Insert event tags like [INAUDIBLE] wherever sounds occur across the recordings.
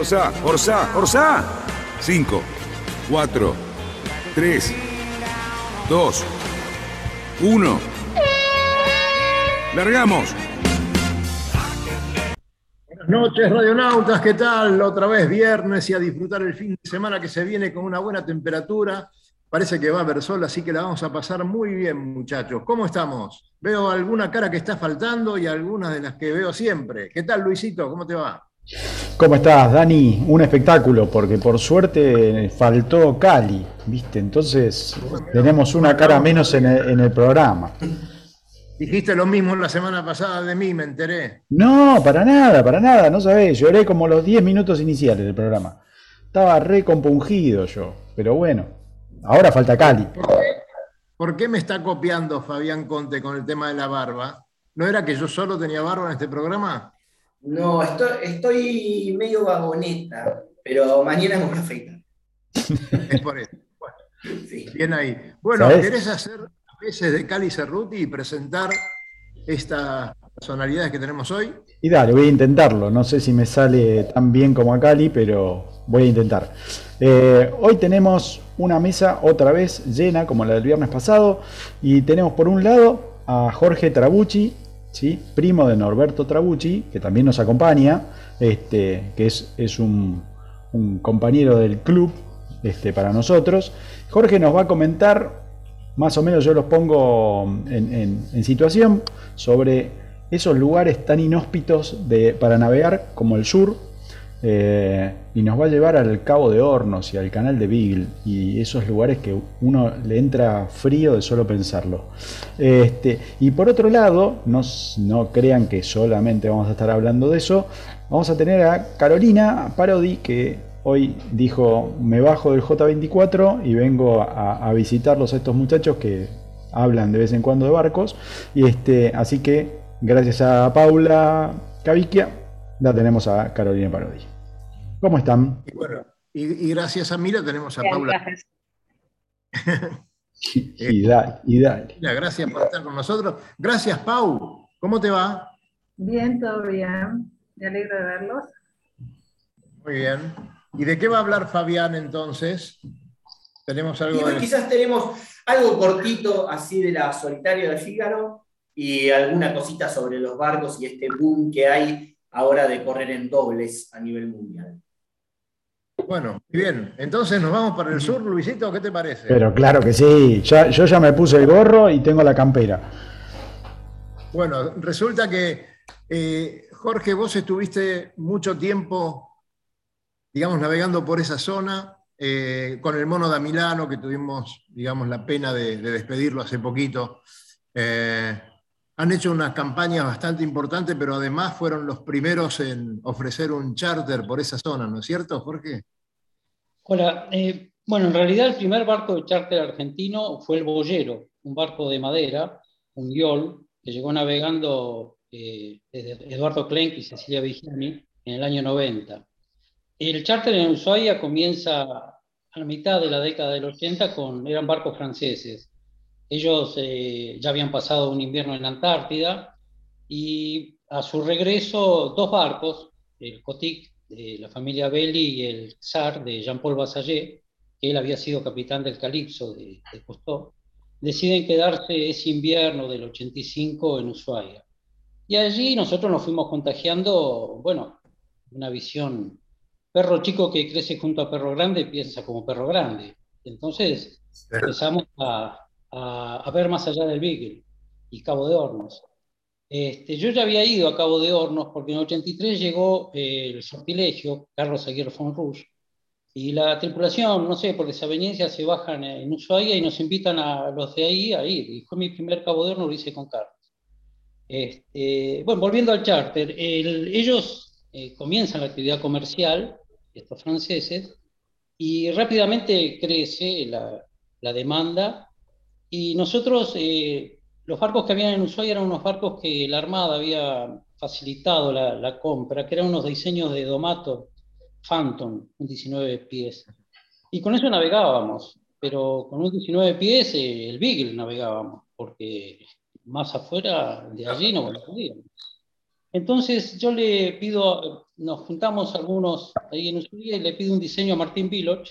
Orsá, Orsá, Orsá. 5, 4, 3, 2, 1. Largamos. Buenas noches, radionautas, ¿qué tal? Otra vez viernes y a disfrutar el fin de semana que se viene con una buena temperatura. Parece que va a haber sol, así que la vamos a pasar muy bien, muchachos. ¿Cómo estamos? Veo alguna cara que está faltando y algunas de las que veo siempre. ¿Qué tal, Luisito? ¿Cómo te va? ¿Cómo estás, Dani? Un espectáculo, porque por suerte faltó Cali, ¿viste? Entonces tenemos una cara menos en el, en el programa. Dijiste lo mismo la semana pasada de mí, me enteré. No, para nada, para nada, no sabés. Lloré como los 10 minutos iniciales del programa. Estaba re compungido yo, pero bueno, ahora falta Cali. ¿Por qué, por qué me está copiando Fabián Conte con el tema de la barba? ¿No era que yo solo tenía barba en este programa? No, estoy, estoy medio vagoneta, pero mañana me voy a afeitar. [LAUGHS] Es por eso. Bueno, Sí. bien ahí. Bueno, ¿Sabés? ¿querés hacer a veces de Cali Cerruti y presentar estas personalidades que tenemos hoy? Y dale, voy a intentarlo. No sé si me sale tan bien como a Cali, pero voy a intentar. Eh, hoy tenemos una mesa otra vez llena, como la del viernes pasado, y tenemos por un lado a Jorge Trabucci, ¿sí? primo de Norberto Trabucci, que también nos acompaña, este, que es, es un, un compañero del club este, para nosotros. Jorge nos va a comentar, más o menos yo los pongo en, en- en situación, sobre esos lugares tan inhóspitos de, para navegar como el sur, eh, y nos va a llevar al Cabo de Hornos y al canal de Beagle, y esos lugares que uno le entra frío de solo pensarlo. Este, y por otro lado, no, no crean que solamente vamos a estar hablando de eso, vamos a tener a Carolina Parodi, que hoy dijo, me bajo del J24 y vengo a, a visitarlos a estos muchachos que hablan de vez en cuando de barcos, y este, así que gracias a Paula Caviquia, la tenemos a Carolina Parodi. ¿Cómo están? Y bueno, y, y gracias a Mira tenemos a Bien, Paula. gracias. [LAUGHS] Y dale, y dale. Mira, gracias por estar con nosotros. Gracias, Pau. ¿Cómo te va? Bien, todo bien. Me alegro de verlos. Muy bien. ¿Y de qué va a hablar Fabián entonces? Tenemos algo de... quizás tenemos algo cortito así de la solitaria de Fígaro y alguna cosita sobre los barcos y este boom que hay ahora de correr en dobles a nivel mundial. Bueno, muy bien. Entonces nos vamos para el sur, Luisito, ¿qué te parece? Pero claro que sí, ya- yo ya me puse el gorro y tengo la campera. Bueno, resulta que, eh, Jorge, vos estuviste mucho tiempo, digamos, navegando por esa zona, eh, con el mono da Milano, que tuvimos, digamos, la pena de, de despedirlo hace poquito. Eh, han hecho unas campañas bastante importantes, pero además fueron los primeros en ofrecer un charter por esa zona, ¿no es cierto, Jorge? Hola, eh, bueno, en realidad el primer barco de charter argentino fue el Boyero, un barco de madera, un yol, que llegó navegando eh, desde Eduardo Klenk y Cecilia Vigiani en el año 90. El charter en Ushuaia comienza a la mitad de la década del 80 con, eran barcos franceses. Ellos eh, ya habían pasado un invierno en la Antártida y a su regreso dos barcos, el Cotic de la familia Belli y el Tsar de Jean-Paul Bassaget, que él había sido capitán del Calipso de, de Cousteau, deciden quedarse ese invierno del 85 en Ushuaia. Y allí nosotros nos fuimos contagiando, bueno, una visión, perro chico que crece junto a perro grande piensa como perro grande. Entonces empezamos a, a, a ver más allá del Beagle y Cabo de Hornos. Este, yo ya había ido a Cabo de Hornos porque en el 83 llegó eh, el sortilegio, Carlos Aguirre von Rouge, y la tripulación, no sé, por desaveniencia se bajan en Ushuaia y nos invitan a los de ahí a ir. Y fue mi primer Cabo de Hornos, lo hice con Carlos. Este, bueno, volviendo al charter, el- ellos eh, comienzan la actividad comercial estos franceses, y rápidamente crece la, la demanda, y nosotros, eh, los barcos que habían en Ushuaia eran unos barcos que la Armada había facilitado la, la compra, que eran unos diseños de Domato Phantom, un 19 pies. Y con eso navegábamos, pero con un 19 pies eh, el Beagle navegábamos, porque más afuera de allí no podíamos. Entonces yo le pido, nos juntamos algunos ahí en Ushuaia y le pido un diseño a Martín Viloch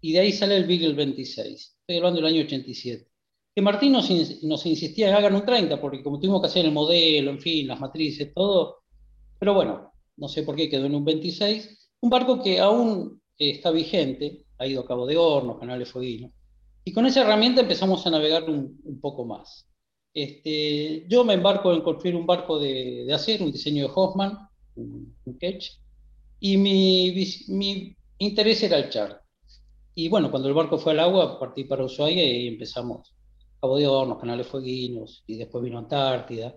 y de ahí sale el Beagle 26. Estoy hablando del año 87. Que Martín nos, nos insistía en hagan un 30, porque como tuvimos que hacer el modelo, en fin, las matrices, todo. Pero bueno, no sé por qué quedó en un 26. Un barco que aún está vigente, ha ido a Cabo de Hornos, Canales Fueguinos. Y con esa herramienta empezamos a navegar un, poco más. Este, yo me embarco en construir un barco de, de acero, un diseño de Hoffman, un, un Ketch, y mi, mi, interés era el char. Y bueno, cuando el barco fue al agua, partí para Ushuaia y empezamos Cabo de Hornos, Canales Fueguinos, y después vino Antártida.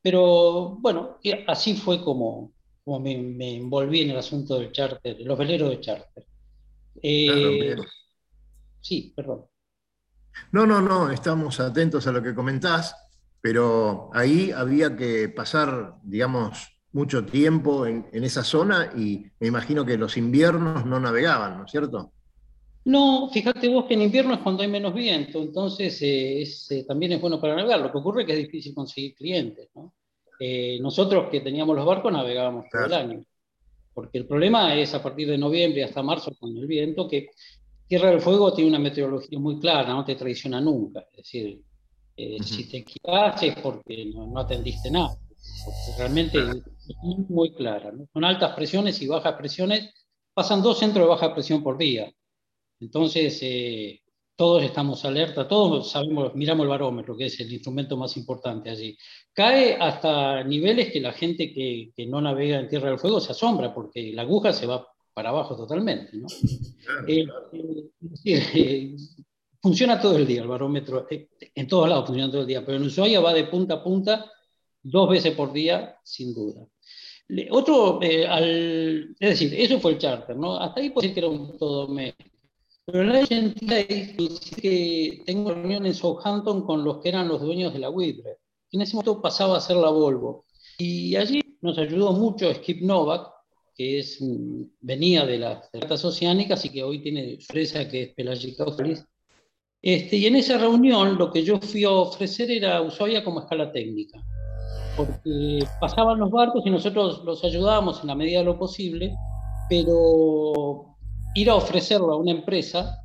Pero bueno, así fue como, como me, me, envolví en el asunto del charter, los veleros de charter. Eh, claro, sí, perdón. No, no, no, estamos atentos a lo que comentás, pero ahí había que pasar, digamos, mucho tiempo en, en, esa zona y me imagino que los inviernos no navegaban, ¿no es cierto? No, fíjate vos que en invierno es cuando hay menos viento, entonces eh, es, eh, también es bueno para navegar. Lo que ocurre es que es difícil conseguir clientes. ¿no? Eh, nosotros que teníamos los barcos navegábamos todo el año, porque el problema es a partir de noviembre hasta marzo con el viento, que Tierra del Fuego tiene una meteorología muy clara, no te traiciona nunca. Es decir, uh -huh. si te equivocas es porque no, no, atendiste nada. Porque realmente es muy clara. ¿no? Son altas presiones y bajas presiones. Pasan dos centros de baja presión por día. Entonces, eh, todos estamos alerta, todos sabemos, miramos el barómetro, que es el instrumento más importante allí. Cae hasta niveles que la gente que, que no navega en Tierra del Fuego se asombra, porque la aguja se va para abajo totalmente. ¿no? Claro, eh, claro. Eh, funciona todo el día el barómetro, eh, en todos lados funciona todo el día, pero en Ushuaia va de punta a punta dos veces por día, sin duda. Otro, al, es decir, eso fue el charter, ¿no? Hasta ahí puedo decir que era un todo doméstico. Pero en el 86 que tengo reunión en Southampton con los que eran los dueños de la Whitbread. En ese momento pasaba a ser la Volvo. Y allí nos ayudó mucho Skip Novak, que es, venía de las regatas oceánicas y que hoy tiene fresa que es Pelagica Australis. Este, y en esa reunión lo que yo fui a ofrecer era Ushuaia como escala técnica, porque pasaban los barcos y nosotros los ayudábamos en la medida de lo posible, pero ir a ofrecerlo a una empresa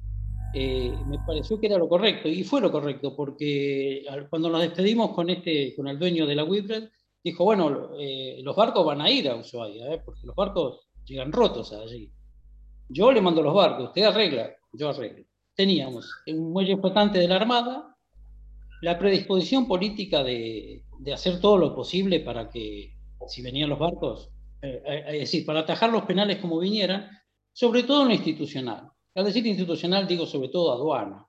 eh, me pareció que era lo correcto, y fue lo correcto, porque cuando nos despedimos con, este, con el dueño de la Whitbread, dijo, bueno, eh, los barcos van a ir a Ushuaia, ¿eh? porque los barcos llegan rotos allí. Yo le mando los barcos, usted arregla, yo arreglo. Teníamos un muelle flotante de la Armada, la predisposición política de, de, hacer todo lo posible para que, si venían los barcos, eh, eh es decir, para atajar los penales como vinieran, sobre todo en lo institucional. Al decir institucional digo sobre todo aduana,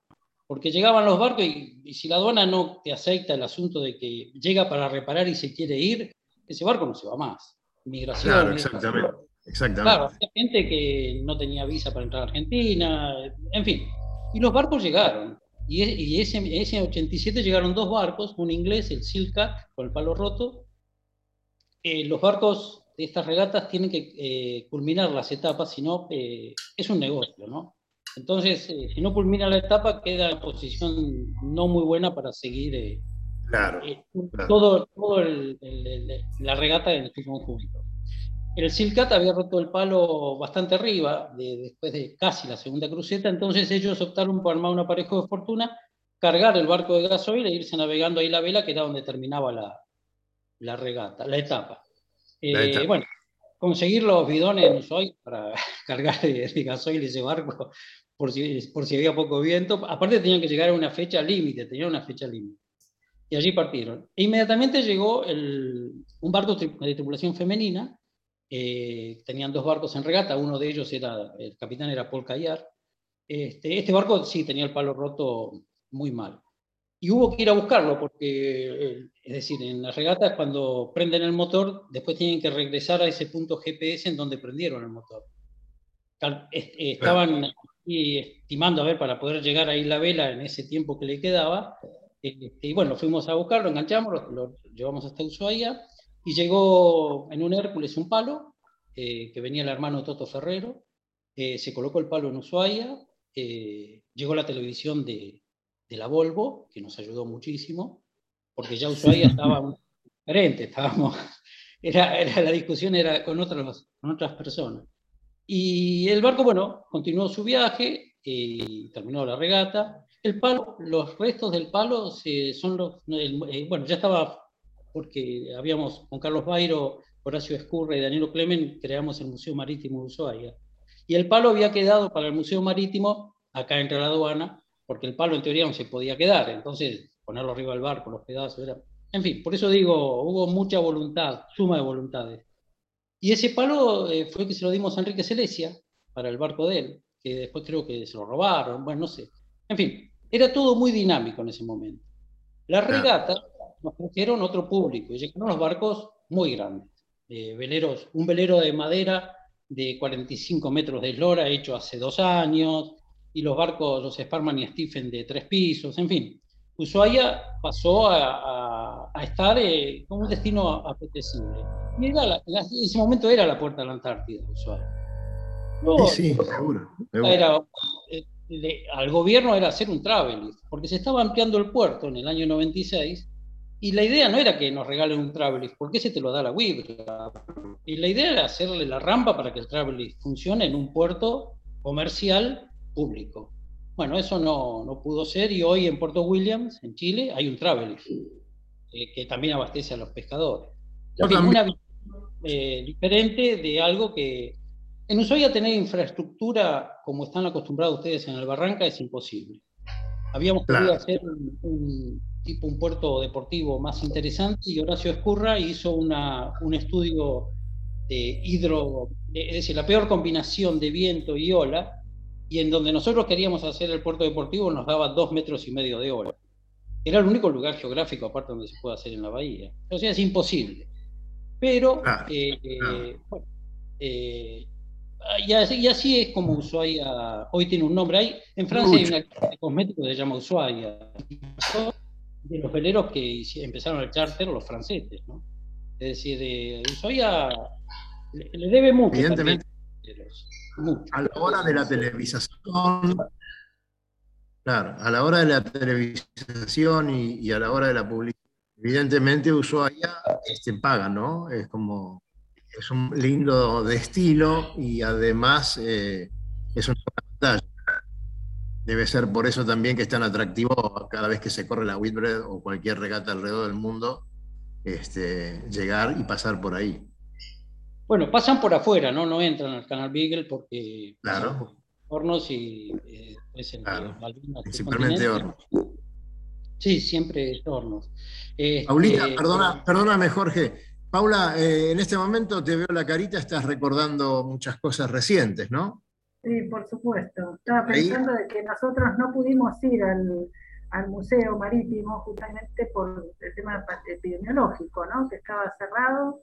porque llegaban los barcos y, y, si la aduana no te acepta el asunto de que llega para reparar y se quiere ir, ese barco no se va más. Migración. Claro, exactamente. exactamente. Claro, había gente que no tenía visa para entrar a Argentina, en fin. Y los barcos llegaron. Y, y ese, ese 87 llegaron dos barcos, un inglés, el Silcat, con el palo roto. Eh, los barcos de estas regatas tienen que eh, culminar las etapas, si no, eh, es un negocio, ¿no? Entonces, eh, si no culmina la etapa, queda en posición no muy buena para seguir claro, claro, todo, todo el, el, el, la regata en su conjunto. El Silcat había roto el palo bastante arriba, de, después de casi la segunda cruceta, entonces ellos optaron por armar un aparejo de fortuna, cargar el barco de gasoil e irse navegando ahí la vela, que era donde terminaba la, la regata, la etapa. Eh, bueno, conseguir los bidones hoy para [LAUGHS] cargar de, de, gasoil ese barco por si, por si había poco viento. Aparte tenían que llegar a una fecha límite, tenían una fecha límite. Y allí partieron. E inmediatamente llegó el, un barco de tripulación femenina. Eh, tenían dos barcos en regata, uno de ellos era, el capitán era Paul Callar. Este, este barco sí tenía el palo roto muy mal. Y hubo que ir a buscarlo porque, es decir, en las regatas cuando prenden el motor, después tienen que regresar a ese punto GPS en donde prendieron el motor. estaban estimando a ver para poder llegar a Isla Vela en ese tiempo que le quedaba. Este, y bueno, fuimos a buscarlo, enganchamos, lo, llevamos hasta Ushuaia y llegó en un Hércules un palo, eh, que venía el hermano Toto Ferrero, eh, se colocó el palo en Ushuaia, eh, llegó la televisión de, de, la Volvo, que nos ayudó muchísimo, porque ya Ushuaia estaba diferente, estábamos, [LAUGHS] era, era, la discusión era con otras, con otras personas. Y el barco, bueno, continuó su viaje y terminó la regata. El palo, los restos del palo son los, eh, bueno, ya estaba, porque habíamos con Carlos Bairo, Horacio Escurra y Danilo Clemen, creamos el Museo Marítimo de Ushuaia. Y el palo había quedado para el Museo Marítimo acá entre la aduana, porque el palo en teoría no se podía quedar, entonces ponerlo arriba del barco, los pedazos, era... En fin, por eso digo, hubo mucha voluntad, suma de voluntades. Y ese palo eh, fue que se lo dimos a Enrique Celesia para el barco de él, que después creo que se lo robaron, bueno, no sé. En fin, era todo muy dinámico en ese momento. La regata nos trajeron otro público y llegaron los barcos muy grandes. Eh, veleros, un velero de madera de 45 metros de eslora hecho hace dos años, y los barcos, los Sparman y Stephen de tres pisos, en fin. Ushuaia pasó a, estar eh, como un destino apetecible. Y en ese momento era la puerta de la Antártida, Ushuaia. sí, sí, seguro. Eh, al gobierno era hacer un travel, porque se estaba ampliando el puerto en el año 96 y la idea no era que nos regalen un travel porque ese te lo da la WIB. Y la idea era hacerle la rampa para que el travel funcione en un puerto comercial público. Bueno, eso no, no, pudo ser y hoy en Puerto Williams, en Chile, hay un travel eh, que también abastece a los pescadores. Es una visión eh, diferente de algo que en Ushuaia tener infraestructura como están acostumbrados ustedes en el Barranca es imposible. Habíamos querido hacer un, tipo un puerto deportivo más interesante y Horacio Escurra hizo una, un estudio de hidro, es decir, la peor combinación de viento y ola y en donde nosotros queríamos hacer el puerto deportivo nos daba dos metros y medio de hora. Era el único lugar geográfico aparte donde se puede hacer en la bahía. O sea, es imposible. Pero, eh, eh, bueno, eh, y, así, es como Ushuaia hoy tiene un nombre. Hay, en Francia hay una de cosméticos que se llama Ushuaia. De los veleros que empezaron el charter, los franceses, ¿no? Es decir, de Ushuaia le, debe mucho. Evidentemente. A la hora de la televisación, claro, a la hora de la televisación y, a la hora de la publicidad, evidentemente Ushuaia este, paga, ¿no? Es como, es un lindo de estilo y además eh, es una pantalla. Debe ser por eso también que es tan atractivo cada vez que se corre la Whitbread o cualquier regata alrededor del mundo, este, llegar y pasar por ahí. Bueno, pasan por afuera, ¿no? No entran al canal Beagle porque claro. hornos y eh, Principalmente hornos. Sí, siempre es hornos. Paulita, este, perdona, perdóname, Jorge. Paula, eh, en este momento te veo la carita, estás recordando muchas cosas recientes, ¿no? Sí, por supuesto. Estaba pensando de que nosotros no pudimos ir al, al Museo Marítimo justamente por el tema epidemiológico, ¿no? Que estaba cerrado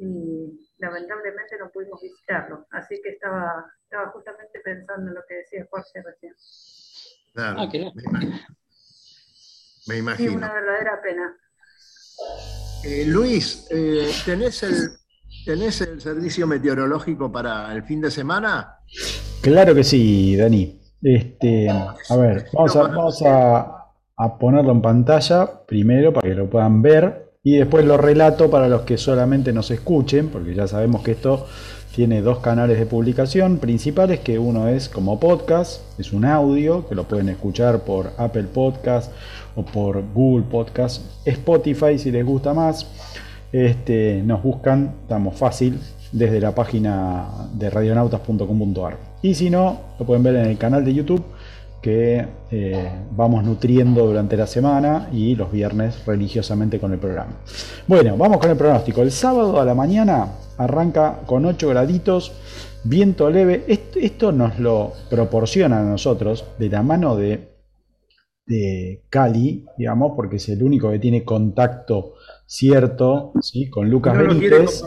y lamentablemente no pudimos visitarlo. Así que estaba, estaba justamente pensando en lo que decía Jorge recién. Claro, ah, me, imagino. Sí, una verdadera pena. Eh, Luis, eh, ¿tenés, el, ¿tenés el servicio meteorológico para el fin de semana? Claro que sí, Dani. Este, a ver, vamos, a, vamos a, a ponerlo en pantalla primero para que lo puedan ver y después lo relato para los que solamente nos escuchen, porque ya sabemos que esto tiene dos canales de publicación principales, que uno es como podcast, es un audio, que lo pueden escuchar por Apple Podcast o por Google Podcast, Spotify si les gusta más. Este, nos buscan, estamos fácil, desde la página de radionautas.com.ar. Y si no, lo pueden ver en el canal de YouTube que eh, vamos nutriendo durante la semana y los viernes religiosamente con el programa. Bueno, vamos con el pronóstico. El sábado a la mañana arranca con 8 graditos, viento leve. Esto, nos lo proporciona a nosotros de la mano de, de Cali, digamos, porque es el único que tiene contacto cierto ¿sí? con Lucas Benítez.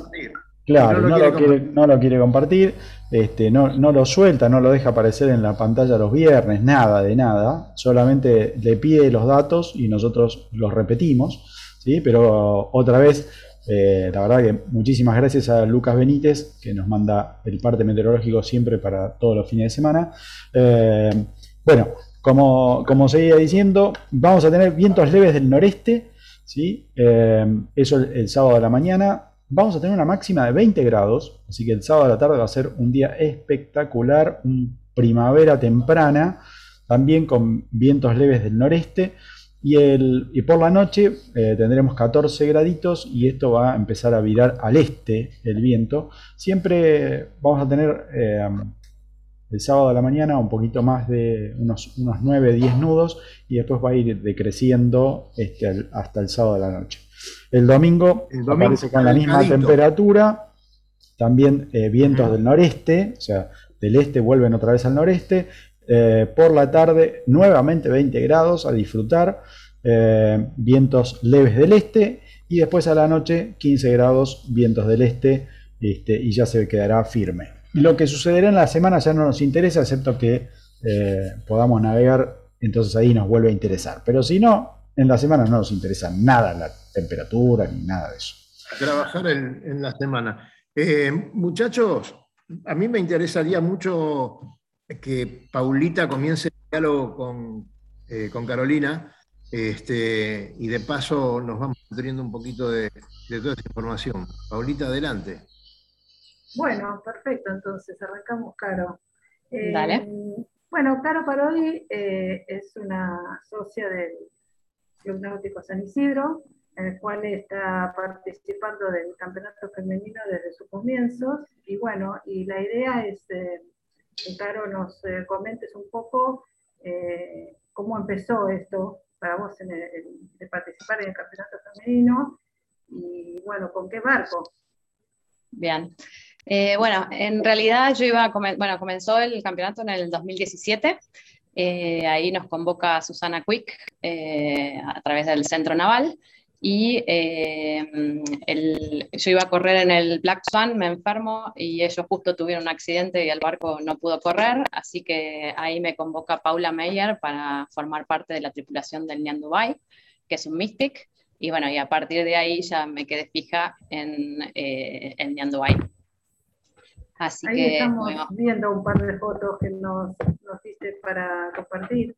Claro, no lo, quiere, no lo, quiere, compartir, este, no, no, lo suelta, no lo deja aparecer en la pantalla los viernes, nada de nada, solamente le pide los datos y nosotros los repetimos, ¿sí? pero otra vez, eh, la verdad que muchísimas gracias a Lucas Benítez, que nos manda el parte meteorológico siempre para todos los fines de semana. Eh, bueno, como, como seguía diciendo, vamos a tener vientos leves del noreste, ¿sí? Eh, eso el sábado de la mañana, Vamos a tener una máxima de 20 grados, así que el sábado a la tarde va a ser un día espectacular, un primavera temprana, también con vientos leves del noreste. Y, el, por la noche eh, tendremos 14 graditos y esto va a empezar a virar al este el viento. Siempre vamos a tener eh, el sábado a la mañana un poquito más de unos, unos 9-10 nudos y después va a ir decreciendo este, hasta el sábado de la noche. El domingo, aparece con la misma temperatura, también eh, vientos del noreste, o sea, del este vuelven otra vez al noreste. Eh, por la tarde, nuevamente 20 grados a disfrutar, eh, vientos leves del este, y después a la noche 15 grados, vientos del este, este, y ya se quedará firme. Lo que sucederá en la semana ya no nos interesa, excepto que podamos navegar, entonces ahí nos vuelve a interesar. Pero si no, en la semana no nos interesa nada la temperatura ni nada de eso. Trabajar en, la semana. Eh, muchachos, a mí me interesaría mucho que Paulita comience el diálogo con, eh, con Carolina este, y de paso nos vamos teniendo un poquito de, toda esta información. Paulita, adelante. Bueno, perfecto, entonces arrancamos, Caro. Eh, Dale. Bueno, Caro Parodi es una socia del Club Náutico San Isidro, en el cual está participando del campeonato femenino desde sus comienzos. Y bueno, y la idea es eh, que Caro nos eh, comentes un poco eh, cómo empezó esto para vos de participar en el campeonato femenino y bueno, con qué barco. Bien. bueno, en realidad yo iba a bueno, comenzó el campeonato en el 2017 eh, ahí nos convoca Susana Quick eh, a través del Centro Naval. Y eh, yo iba a correr en el Black Swan, me enfermo y ellos justo tuvieron un accidente y el barco no pudo correr, así que ahí me convoca Paula Meyer para formar parte de la tripulación del Nyan Dubai, que es un Mystic. Y bueno, y a partir de ahí ya me quedé fija en el Nyan Dubai. Así Ahí que estamos viendo un par de fotos que nos, nos diste para compartir.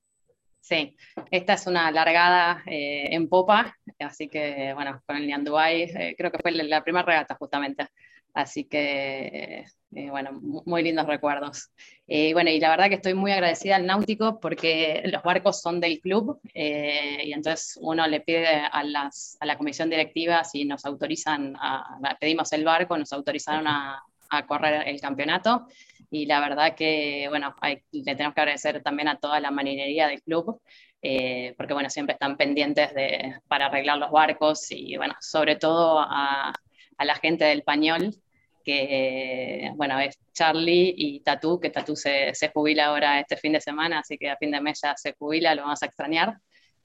Sí, esta es una largada eh, en popa, así que bueno, con el Nianduay, eh, creo que fue la primera regata justamente. Así que, eh, bueno, muy lindos recuerdos. Y bueno, y la verdad que estoy muy agradecida al Náutico porque los barcos son del club y entonces uno le pide a, las, a la comisión directiva si nos autorizan, a, pedimos el barco, nos autorizaron a, a correr el campeonato. Y la verdad que, bueno, le tenemos que agradecer también a toda la marinería del club, eh, porque, bueno, siempre están pendientes de, para arreglar los barcos y, bueno, sobre todo a, a la gente del Pañol, que, bueno, es Charlie y Tatú, que Tatú se, se, jubila ahora este fin de semana, así que a fin de mes ya se jubila, lo vamos a extrañar.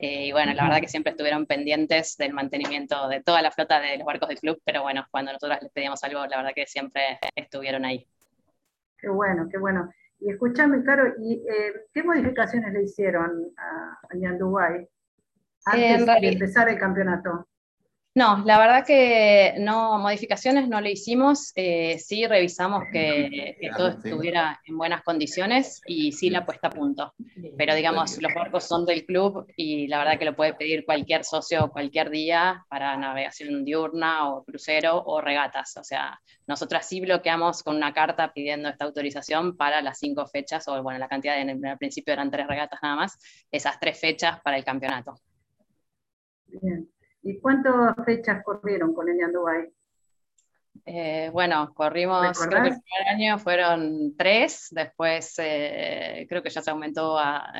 Eh, y bueno, la verdad que siempre estuvieron pendientes del mantenimiento de toda la flota de los barcos del club, pero bueno, cuando nosotros les pedíamos algo, la verdad que siempre estuvieron ahí. Qué bueno, qué bueno. Y escúchame, Caro, ¿y, eh, ¿qué modificaciones le hicieron a, a antes de empezar el campeonato? No, la verdad que no, modificaciones no le hicimos, eh, sí revisamos que, todo estuviera en buenas condiciones y sí la puesta a punto. Pero digamos, los barcos son del club y la verdad que lo puede pedir cualquier socio cualquier día para navegación diurna o crucero o regatas. O sea, nosotras sí bloqueamos con una carta pidiendo esta autorización para las cinco fechas, o bueno, la cantidad de, en el principio eran tres regatas nada más, esas tres fechas para el campeonato. Bien. ¿Y cuántas fechas corrieron con el Dubai? Eh, bueno, corrimos, creo que el primer año fueron tres, después eh, creo que ya se aumentó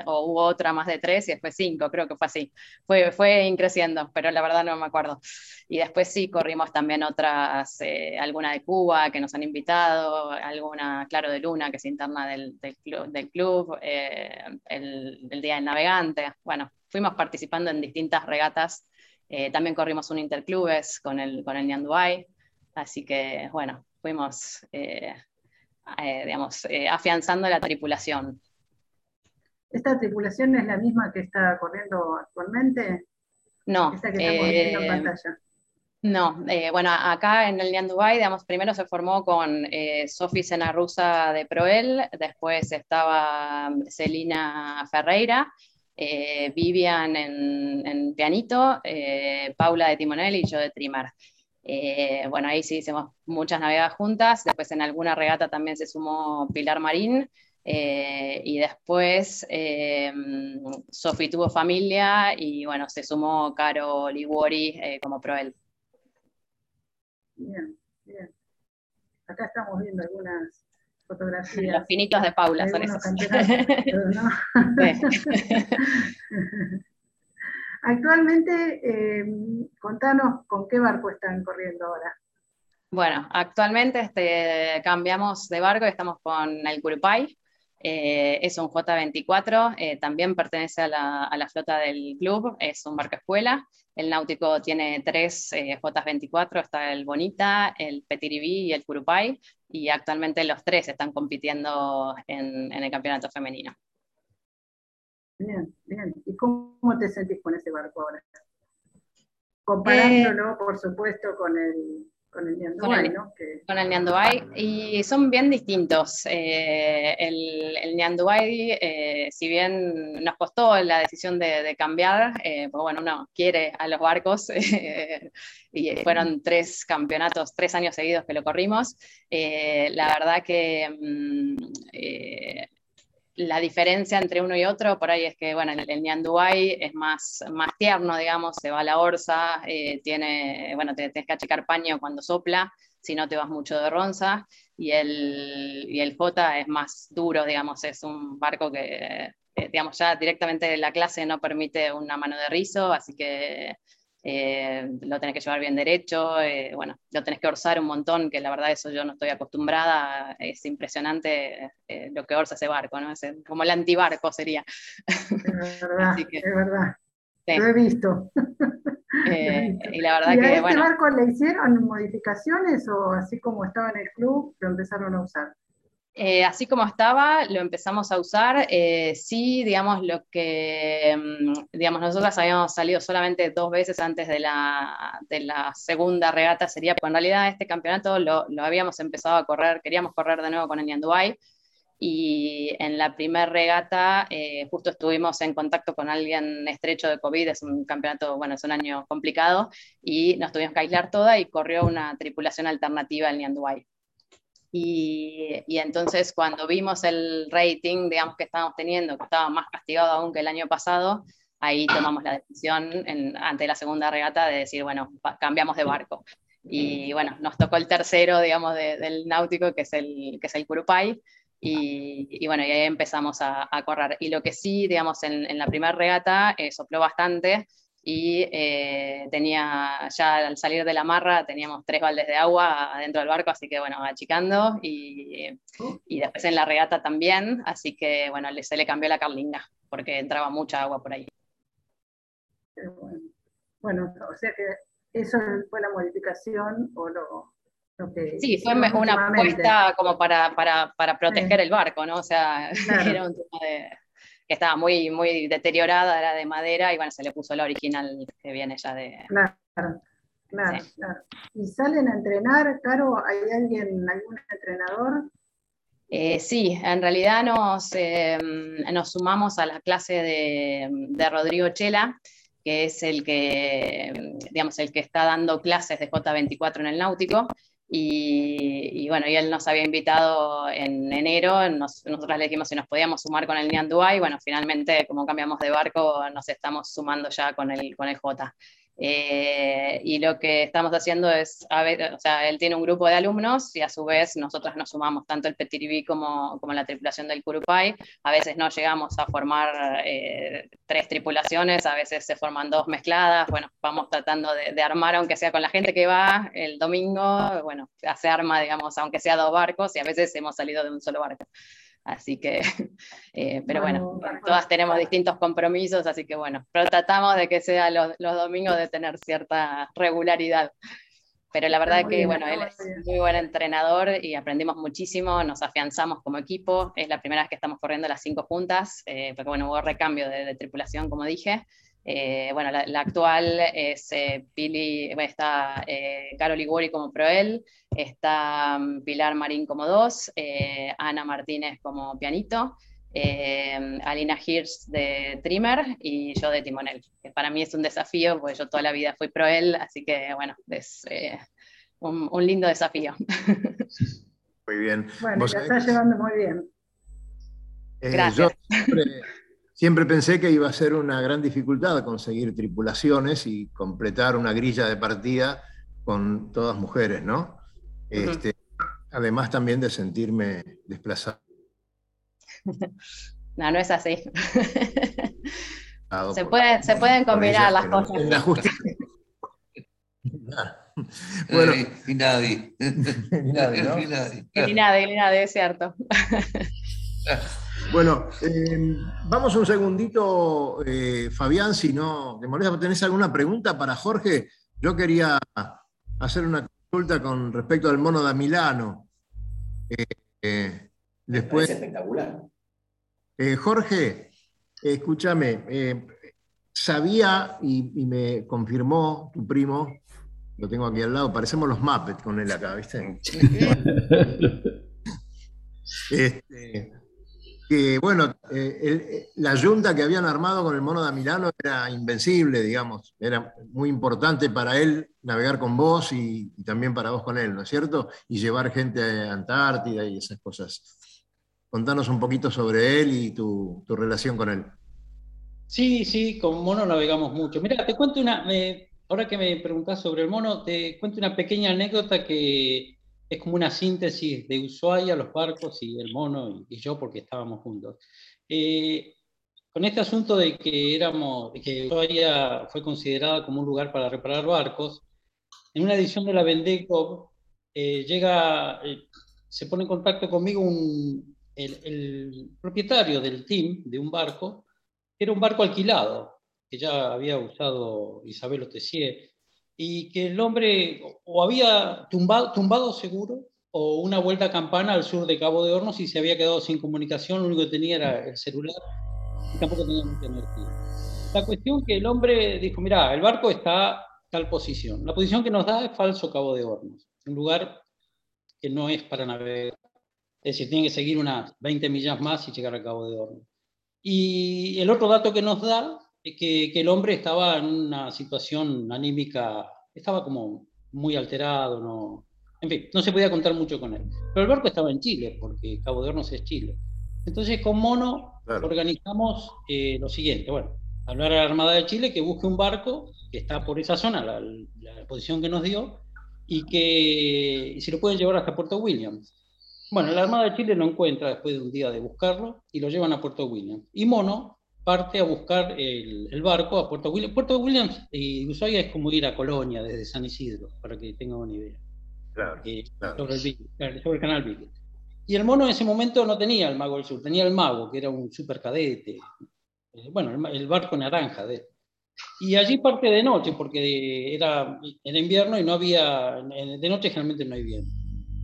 o hubo otra más de tres y después cinco, creo que fue así. Fue, fue increciendo, pero la verdad no me acuerdo. Y después sí corrimos también otras, eh, alguna de Cuba que nos han invitado, alguna, claro, de Luna que es interna del, del club, del club el, el Día del Navegante. Bueno, fuimos participando en distintas regatas eh, también corrimos un interclubes con el, con el Nianduay, así que bueno, fuimos, digamos, afianzando la tripulación. ¿Esta tripulación es la misma que está corriendo actualmente? No. Esta que estamos viendo en pantalla. No, eh, bueno, acá en el Nian Dubai, digamos, primero se formó con eh, Sofi Senarusa de Proel, después estaba Celina Ferreira, eh, Vivian en, pianito, eh, Paula de timonel y yo de trimmer. bueno, ahí sí hicimos muchas navegadas juntas, después en alguna regata también se sumó Pilar Marín, y después Sofi tuvo familia y bueno, se sumó Caro Liguori como Proel. Bien, bien. Acá estamos viendo algunas fotografías. Los finitos de Paula son esos. [LAUGHS] Actualmente, eh, contanos con qué barco están corriendo ahora. Bueno, actualmente este, cambiamos de barco y estamos con el Curupay. Eh, es un J24, eh, también pertenece a la, a la, flota del club, es un barco escuela el náutico tiene tres eh, J24, está el Bonita, el Petiribí y el Curupay, y actualmente los tres están compitiendo en, el campeonato femenino. Bien, bien. ¿Y cómo te sentís con ese barco ahora? Comparándolo, eh, por supuesto, con el, con el Nianduay, ¿no? Con el Nianduay, y son bien distintos. Eh, el, el Nianduay, eh, si bien nos costó la decisión de, cambiar, eh, pues bueno, uno quiere a los barcos, [LAUGHS] y fueron tres campeonatos, tres años seguidos que lo corrimos. la verdad que mm, la diferencia entre uno y otro por ahí es que, bueno, el, el es más, más tierno, digamos, se va a la orza, eh, tiene, bueno, te tienes que achicar paño cuando sopla, si no te vas mucho de ronza, y el, y el J es más duro, digamos, es un barco que, eh, digamos, ya directamente la clase no permite una mano de rizo, así que eh, lo tenés que llevar bien derecho, eh, bueno, lo tenés que orzar un montón, que la verdad eso yo no estoy acostumbrada, es impresionante eh, lo que orza ese barco, ¿no? Es como el antibarco sería. Es verdad, [LAUGHS] es verdad. Lo he [LAUGHS] visto. y la verdad ¿Y que, a este barco le hicieron modificaciones o así como estaba en el club, lo empezaron a usar? Eh, así como estaba, lo empezamos a usar. Eh, sí, digamos, lo que, mm, digamos, nosotras habíamos salido solamente dos veces antes de la, de la segunda regata, sería, porque en realidad este campeonato lo, habíamos empezado a correr, queríamos correr de nuevo con el Yanduay, y en la primera regata eh, justo estuvimos en contacto con alguien estrecho de COVID, es un campeonato, bueno, es un año complicado, y nos tuvimos que aislar toda y corrió una tripulación alternativa al Nianduay. Y, entonces cuando vimos el rating, digamos, que estábamos teniendo, que estaba más castigado aún que el año pasado, ahí tomamos la decisión en, ante la segunda regata de decir, bueno, cambiamos de barco. Y bueno, nos tocó el tercero, digamos, del náutico, que es el, que es el Curupay, y, bueno, y ahí empezamos a, correr. Y lo que sí, digamos, en, la primera regata eh, sopló bastante, y eh, tenía ya al salir de la marra teníamos tres baldes de agua adentro del barco, así que bueno, achicando y, y después en la regata también, así que bueno, se le cambió la carlinga porque entraba mucha agua por ahí. Bueno. o sea que eso fue la modificación o lo, que... Sí, fue una apuesta como para, para, para proteger el barco, ¿no? O sea, [LAUGHS] era un tema de que estaba muy, muy deteriorada, era de madera, y bueno, se le puso la original que viene ya de... Claro, claro, claro. ¿Y salen a entrenar, Caro? ¿Hay alguien, algún entrenador? Eh, sí, en realidad nos, em, nos sumamos a la clase de, de, Rodrigo Chela, que es el que, digamos, el que está dando clases de J24 en el náutico, y, bueno, y él nos había invitado en enero, nosotros le dijimos si nos podíamos sumar con el Nian Dubai, bueno, finalmente como cambiamos de barco nos estamos sumando ya con el, con el J. Eh, y lo que estamos haciendo es, a ver, o sea, él tiene un grupo de alumnos y a su vez nosotros nos sumamos tanto el Petiribí como, como la tripulación del Curupay. A veces no llegamos a formar eh, tres tripulaciones, a veces se forman dos mezcladas. Bueno, vamos tratando de, de, armar, aunque sea con la gente que va el domingo, bueno, se arma, digamos, aunque sea dos barcos y a veces hemos salido de un solo barco. Así que, [LAUGHS] eh, pero bueno, todas tenemos distintos compromisos, así que bueno, pero tratamos de que sea los, domingos de tener cierta regularidad. pero la verdad que, bueno, él es muy buen entrenador y aprendimos muchísimo, nos afianzamos como equipo. Es la primera vez que estamos corriendo las cinco juntas, eh, porque, bueno, hubo recambio de, tripulación, como dije. Eh, bueno, la, actual es eh, Pili, está eh, Carol Liguori como proel, está mm, Pilar Marín como dos, Ana Martínez como pianito, Alina Hirsch de trimmer y yo de timonel. Que para mí es un desafío, porque yo toda la vida fui proel, así que bueno, es un, lindo desafío. [LAUGHS] Muy bien. Bueno, se está llevando muy bien. Gracias. Siempre pensé que iba a ser una gran dificultad conseguir tripulaciones y completar una grilla de partida con todas mujeres, ¿no? Este, además también de sentirme desplazado. [LAUGHS] No, no es así. se, se pueden combinar las cosas. En la justicia. [LAUGHS] bueno, y nadie. y nadie, ¿no? Y nadie, y nadie, es cierto. [LAUGHS] Bueno, em, vamos un segundito, eh, Fabián, si no te molesta, ¿tenés alguna pregunta para Jorge? Yo quería hacer una consulta con respecto al mono de Milano. Eh, eh, después, es espectacular. Jorge, escúchame, sabía y, me confirmó tu primo, lo tengo aquí al lado, parecemos los Muppets con él acá, ¿viste? [LAUGHS] este, que, bueno, eh, eh, la yunta que habían armado con el mono de Milano era invencible, digamos, era muy importante para él navegar con vos y, también para vos con él, ¿no es cierto? Y llevar gente a Antártida y esas cosas. Contanos un poquito sobre él y tu, relación con él. Sí, sí, con mono navegamos mucho. Mira, te cuento una, ahora que me preguntás sobre el mono, te cuento una pequeña anécdota que es como una síntesis de Ushuaia, los barcos y el mono y, yo porque estábamos juntos. Eh, con este asunto de que éramos, que Ushuaia fue considerada como un lugar para reparar barcos, en una edición de la Vendeco eh, llega, eh, se pone en contacto conmigo el, propietario del team de un barco, era un barco alquilado, que ya había usado Isabel Otessier y que el hombre o había tumbado, seguro o una vuelta a campana al sur de Cabo de Hornos y se había quedado sin comunicación, lo único que tenía era el celular y tampoco tenía mucha energía. La cuestión que el hombre dijo, mira, el barco está tal posición. La posición que nos da es falso Cabo de Hornos, un lugar que no es para navegar. Es decir, tiene que seguir unas 20 millas más y llegar a Cabo de Hornos. Y el otro dato que nos da que, que, el hombre estaba en una situación anímica, estaba como muy alterado, no, en fin, no se podía contar mucho con él. Pero el barco estaba en Chile, porque Cabo de Hornos es Chile. Entonces con Mono organizamos eh, lo siguiente, bueno, hablar a la Armada de Chile que busque un barco que está por esa zona, la, la posición que nos dio, y que y se lo pueden llevar hasta Puerto Williams. Bueno, la Armada de Chile lo encuentra después de un día de buscarlo y lo llevan a Puerto Williams. Y Mono parte a buscar el, barco a Puerto Williams. Puerto Williams y Ushuaia es como ir a Colonia desde San Isidro, para que tengan una idea. Claro, eh, Sobre, el, canal Beagle. Y el mono en ese momento no tenía el mago del sur, tenía el mago, que era un super cadete. Eh, bueno, el, barco naranja de Y allí parte de noche, porque era en invierno y no había, de noche generalmente no hay viento.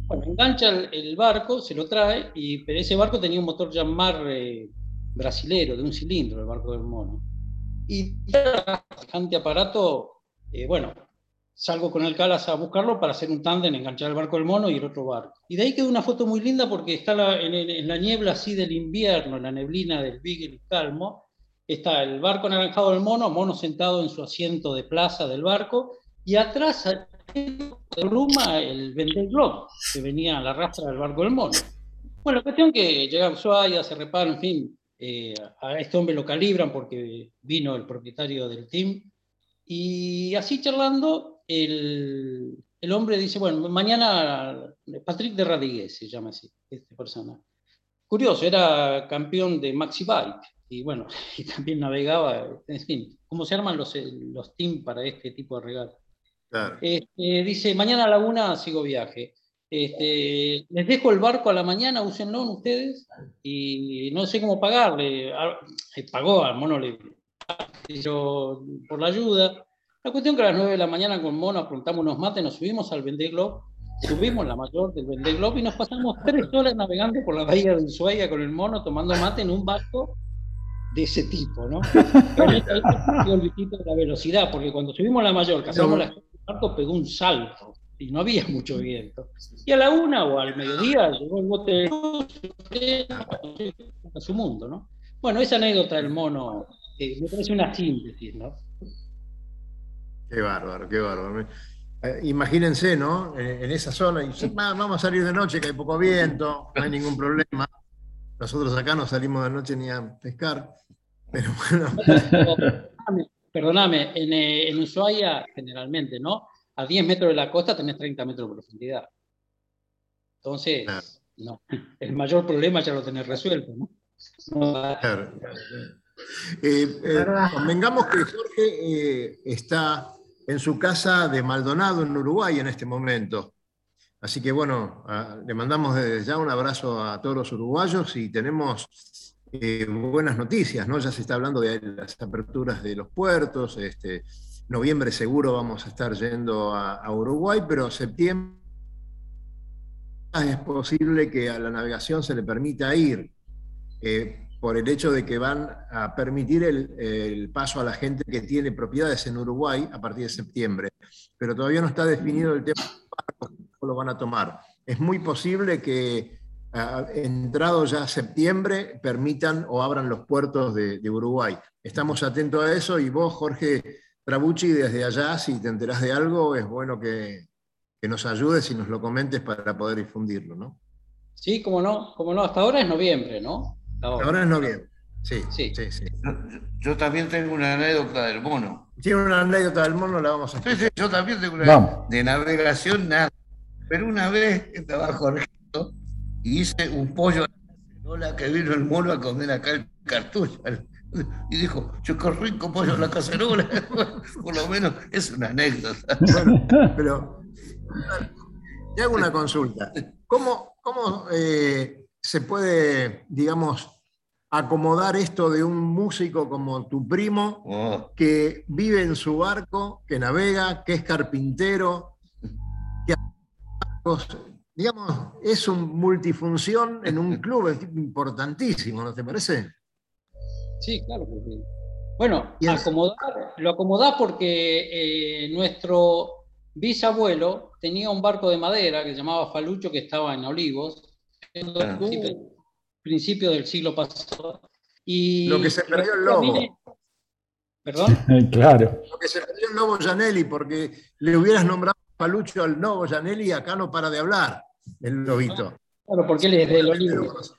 Bueno, engancha el, barco, se lo trae, y, pero ese barco tenía un motor Yanmar eh, brasilero, de un cilindro, el barco del mono. Y semejante aparato, eh, bueno, salgo con el Calas a buscarlo para hacer un tándem, enganchar el barco del mono y el otro barco. Y de ahí quedó una foto muy linda porque está en, la niebla así del invierno, en la neblina del Beagle y Calmo, está el barco anaranjado del mono, mono sentado en su asiento de plaza del barco, y atrás ruma el Vendel Globe, que venía a la rastra del barco del mono. Bueno, cuestión que llega Ushuaia, se repara, en fin, eh, a este hombre lo calibran porque vino el propietario del team. Y así charlando, el, el hombre dice, bueno, mañana Patrick de Radiguez se llama así, esta persona. Curioso, era campeón de Maxi Bike y bueno, [LAUGHS] y también navegaba, en fin, cómo se arman los, los teams para este tipo de regatas. Este, dice, mañana a la una sigo viaje. Este, les dejo el barco a la mañana, úsenlo ustedes, y no sé cómo pagarle. Ah, pagó al mono por la ayuda. La cuestión que a las 9 de la mañana con Mono apuntamos unos mates, nos subimos al Vendée Globe, subimos la mayor del Vendée Globe y nos pasamos tres horas navegando por la bahía de Ushuaia con el Mono tomando mate en un barco de ese tipo, ¿no? [LAUGHS] Ahí el de la velocidad, porque cuando subimos la mayor, cazamos la el barco, pegó un salto y no había mucho viento. Y a la una o al mediodía llegó el bote de a su mundo, ¿no? Bueno, esa anécdota del mono eh, me parece una síntesis, ¿no? Qué bárbaro, qué bárbaro. Eh, imagínense, ¿no? Eh, en esa zona, y, vamos a salir de noche, que hay poco viento, no hay ningún problema. Nosotros acá no salimos de noche ni a pescar, pero bueno. Perdóname, en, en Ushuaia generalmente, ¿no? a 10 metros de la costa tenés 30 metros de profundidad. Entonces, no, [LAUGHS] el mayor problema ya lo tenés resuelto, ¿no? Claro, eh, eh, convengamos que Jorge eh, está en su casa de Maldonado, en Uruguay, en este momento. Así que bueno, le mandamos desde ya un abrazo a todos los uruguayos y tenemos buenas noticias, ¿no? Ya se está hablando de las aperturas de los puertos, este, noviembre seguro vamos a estar yendo a, Uruguay, pero septiembre es posible que a la navegación se le permita ir, eh, por el hecho de que van a permitir el, paso a la gente que tiene propiedades en Uruguay a partir de septiembre. Pero todavía no está definido el tema de lo van a tomar. Es muy posible que entrado ya septiembre permitan o abran los puertos de, de Uruguay. Estamos atentos a eso y vos, Jorge, Trabucci, desde allá, si te enterás de algo, es bueno que, nos ayudes y nos lo comentes para poder difundirlo, ¿no? Sí, como no, como no, hasta ahora es noviembre, ¿no? Ahora, es noviembre. Sí, sí, sí. Yo, también tengo una anécdota del mono. Tiene una anécdota del mono, la vamos a Sí, sí, yo también tengo una de navegación, nada. Pero una vez estaba Jorge y hice un pollo a la que vino el mono a comer acá el cartucho. [LAUGHS] Y dijo, yo rico pollo en la cacerola. [LAUGHS] por lo menos es una anécdota. [LAUGHS] pero te hago una consulta. ¿Cómo, cómo eh, se puede, digamos, acomodar esto de un músico como tu primo, oh. que vive en su barco, que navega, que es carpintero, que digamos, es un multifunción en un club importantísimo, ¿no te parece? Sí, claro. Bueno, acomodar, lo acomodás porque eh, nuestro bisabuelo tenía un barco de madera que se llamaba Falucho que estaba en Olivos, en ah. principio, del siglo pasado. Y lo que se perdió el lobo. ¿Perdón? [LAUGHS] claro. Lo que se perdió el lobo Janelli, porque le hubieras nombrado Falucho al lobo Janelli y acá no para de hablar el lobito. Claro, porque él es del Olivos.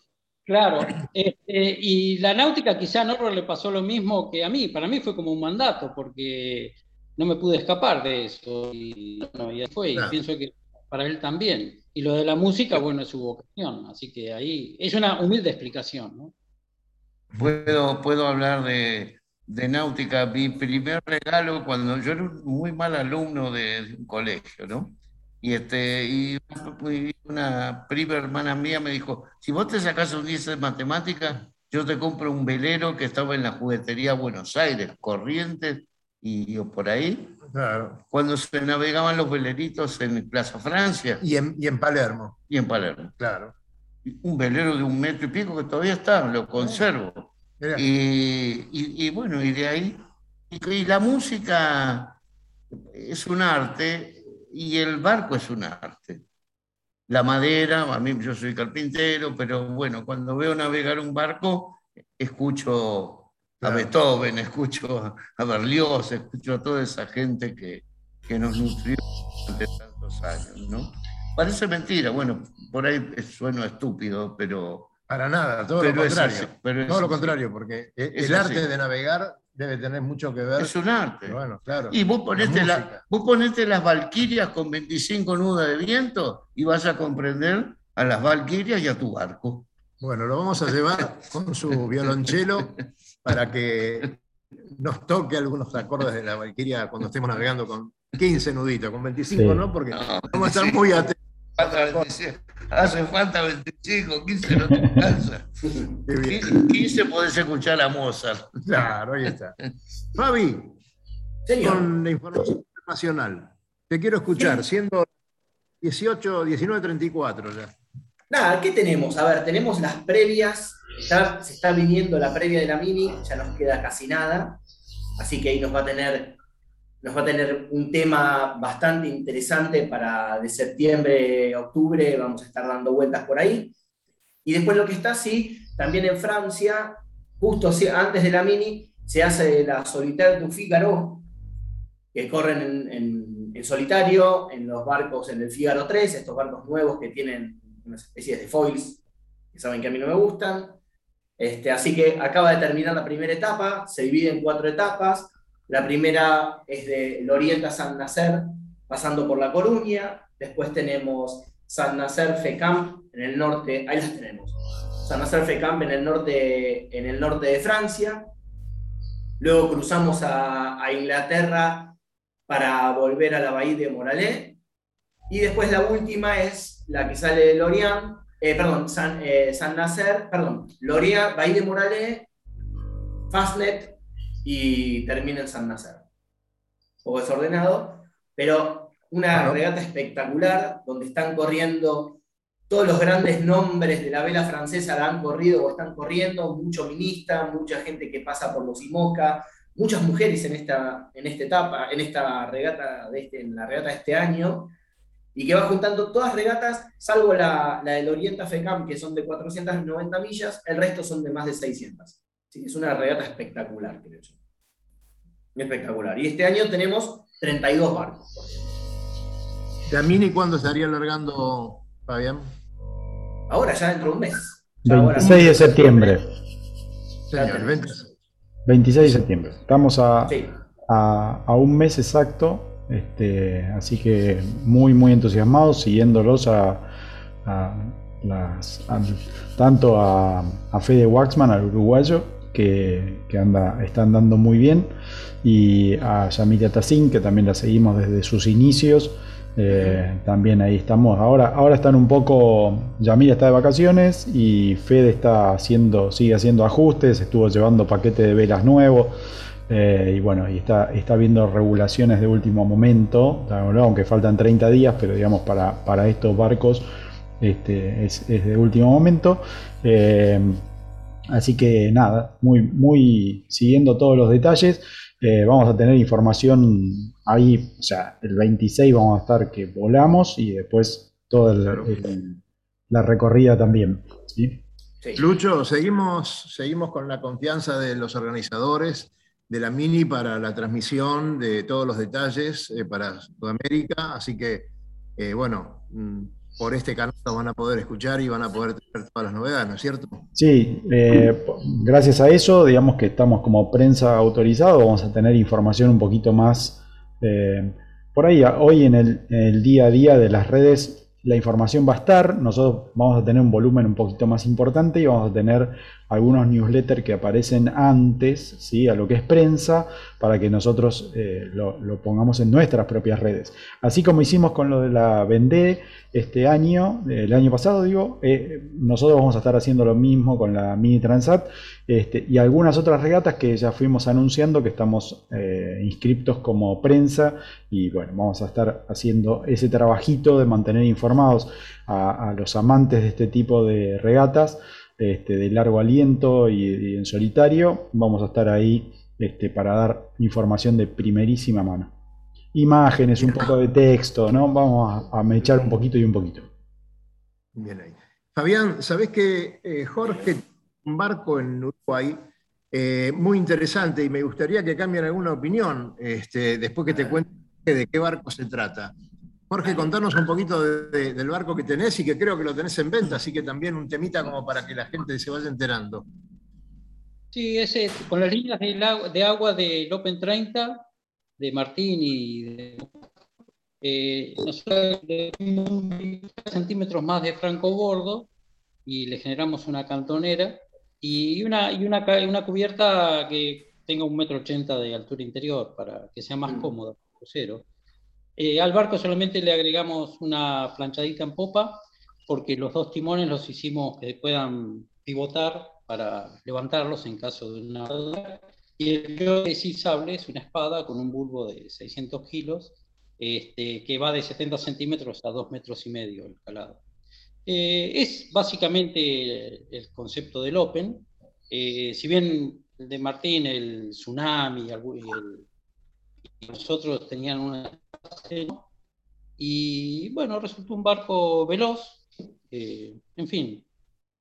Claro, este, y la náutica quizá a Norro le pasó lo mismo que a mí, para mí fue como un mandato, porque no me pude escapar de eso, y, bueno, y fue, y pienso que para él también. Y lo de la música, bueno, es su vocación, así que ahí es una humilde explicación, ¿no? Puedo, puedo hablar de, de náutica. Mi primer regalo, cuando yo era un muy mal alumno de un colegio, ¿no? Y, este, y una prima hermana mía me dijo, si vos te sacás un 10 de matemática, yo te compro un velero que estaba en la juguetería Buenos Aires, Corrientes y, por ahí. Claro. Cuando se navegaban los veleritos en Plaza Francia. Y en, y en Palermo. Y en Palermo. Claro. Un velero de un metro y pico que todavía está, lo conservo. Y, y, bueno, y de ahí. y la música es un arte y el barco es un arte. La madera, a mí yo soy carpintero, pero bueno, cuando veo navegar un barco, escucho a Beethoven, [LAUGHS] escucho a Berlioz, escucho a toda esa gente que, que nos nutrió durante tantos años, ¿no? Parece mentira, bueno, por ahí sueno estúpido, pero... Para nada, todo lo contrario. todo lo contrario, porque el arte de navegar debe tener mucho que ver. Es un arte. Bueno, claro, y vos ponete, la, vos ponete las valquirias con 25 nudos de viento y vas a comprender a las valquirias y a tu barco. Bueno, lo vamos a llevar con su violonchelo para que nos toque algunos acordes de la valquiria cuando estemos navegando con 15 nuditos, con 25 no, porque vamos a estar muy atentos. Hace falta 25, 15 no te alcanza. 15 podés escuchar a Mozart. Claro, ahí está. [LAUGHS] Fabi, con la información internacional. Te quiero escuchar, siendo 18, 19.34 ya. Nada, ¿qué tenemos? A ver, tenemos las previas, se está viniendo la previa de la Mini, ya nos queda casi nada, así que ahí nos va a tener, nos va a tener un tema bastante interesante para de septiembre, octubre, vamos a estar dando vueltas por ahí. Y después lo que está, sí, también en Francia, justo antes de la Mini, se hace la Solitaire du Figaro, que corren en, en, solitario, en los barcos, en el Figaro 3, estos barcos nuevos que tienen unas especies de foils, que saben que a mí no me gustan. Este, así que acaba de terminar la primera etapa, se divide en cuatro etapas. La primera es de Lorienta San Nacer, pasando por La Coruña. Después tenemos San Nacer Fecamp en el norte, ahí las tenemos. San Nacer Fecamp en el norte, en el norte de Francia. Luego cruzamos a, Inglaterra para volver a la bahía de Moralé. Y después la última es la que sale de Lorient, eh, perdón, San, eh, Nacer, perdón, Lorient, Bahía de Moralé, Fastnet y termina en San Nacer. Un poco desordenado, pero una regata espectacular donde están corriendo todos los grandes nombres de la vela francesa la han corrido o están corriendo, mucho minista, mucha gente que pasa por los IMOCA, muchas mujeres en esta, en esta etapa, en esta regata de este, en la regata de este año, y que va juntando todas regatas, salvo la, la del Orienta FECAM, que son de 490 millas, el resto son de más de 600. Así que es una regata espectacular, creo yo. Espectacular. Y este año tenemos 32 barcos. ¿La Mini cuándo estaría alargando, Fabián? Ahora, ya dentro de un mes. 26 de septiembre. Señor, 26 de septiembre. Estamos a, a, un mes exacto, este, así que muy, muy entusiasmados, siguiéndolos a, las, tanto a, a Fede Waxman, al uruguayo, que, que, anda, está andando muy bien, y a Yamilia Tassin, que también la seguimos desde sus inicios. Eh, también ahí estamos. Ahora, ahora están un poco. Yamil está de vacaciones y Fede está haciendo, sigue haciendo ajustes, estuvo llevando paquete de velas nuevos. Eh, y bueno, y está, está viendo regulaciones de último momento, aunque faltan 30 días, pero digamos para, para estos barcos este, es, de último momento. Eh, así que nada, muy, muy siguiendo todos los detalles. vamos a tener información ahí, o sea, el 26 vamos a estar que volamos y después toda la recorrida también. ¿sí? Lucho, seguimos, seguimos con la confianza de los organizadores de la Mini para la transmisión de todos los detalles eh, para Sudamérica, así que, eh, bueno, mm, por este canal lo van a poder escuchar y van a poder tener todas las novedades, ¿no es cierto? Sí, eh, gracias a eso, digamos que estamos como prensa autorizado, vamos a tener información un poquito más eh, por ahí, hoy en el, día a día de las redes, la información va a estar. Nosotros vamos a tener un volumen un poquito más importante y vamos a tener algunos newsletters que aparecen antes ¿sí? a lo que es prensa para que nosotros eh, lo, pongamos en nuestras propias redes. Así como hicimos con lo de la Vendée este año, el año pasado digo, eh, nosotros vamos a estar haciendo lo mismo con la Mini Transat este, y algunas otras regatas que ya fuimos anunciando que estamos eh, inscriptos como prensa y bueno, vamos a estar haciendo ese trabajito de mantener informados a los amantes de este tipo de regatas este, de largo aliento y, en solitario, vamos a estar ahí este, para dar información de primerísima mano. Imágenes, un poco de texto, ¿no? Vamos a, mechar un poquito y un poquito. Bien ahí. Fabián, ¿sabés que eh, Jorge un barco en Uruguay eh, muy interesante y me gustaría que cambien alguna opinión este, después que te cuente de qué barco se trata. Jorge, contanos un poquito del barco que tenés y que creo que lo tenés en venta, así que también un temita como para que la gente se vaya enterando. Sí, ese, con las líneas de, agua del Open 30, de Martín y de... Eh, nosotros le 30 centímetros más de franco bordo y le generamos una cantonera y una, y una, una cubierta que tenga un metro ochenta de altura interior para que sea más mm. cómoda, crucero. Eh, al barco solamente le agregamos una planchadita en popa, porque los dos timones los hicimos que puedan pivotar para levantarlos en caso de una Y el yo de sable es una espada con un bulbo de 600 kilos, este, que va de 70 centímetros a 2 metros y medio el calado. Eh, es básicamente el concepto del Open. Eh, si bien el de Martín, el Tsunami, y nosotros tenían una... Y bueno, resultó un barco veloz, eh, en fin,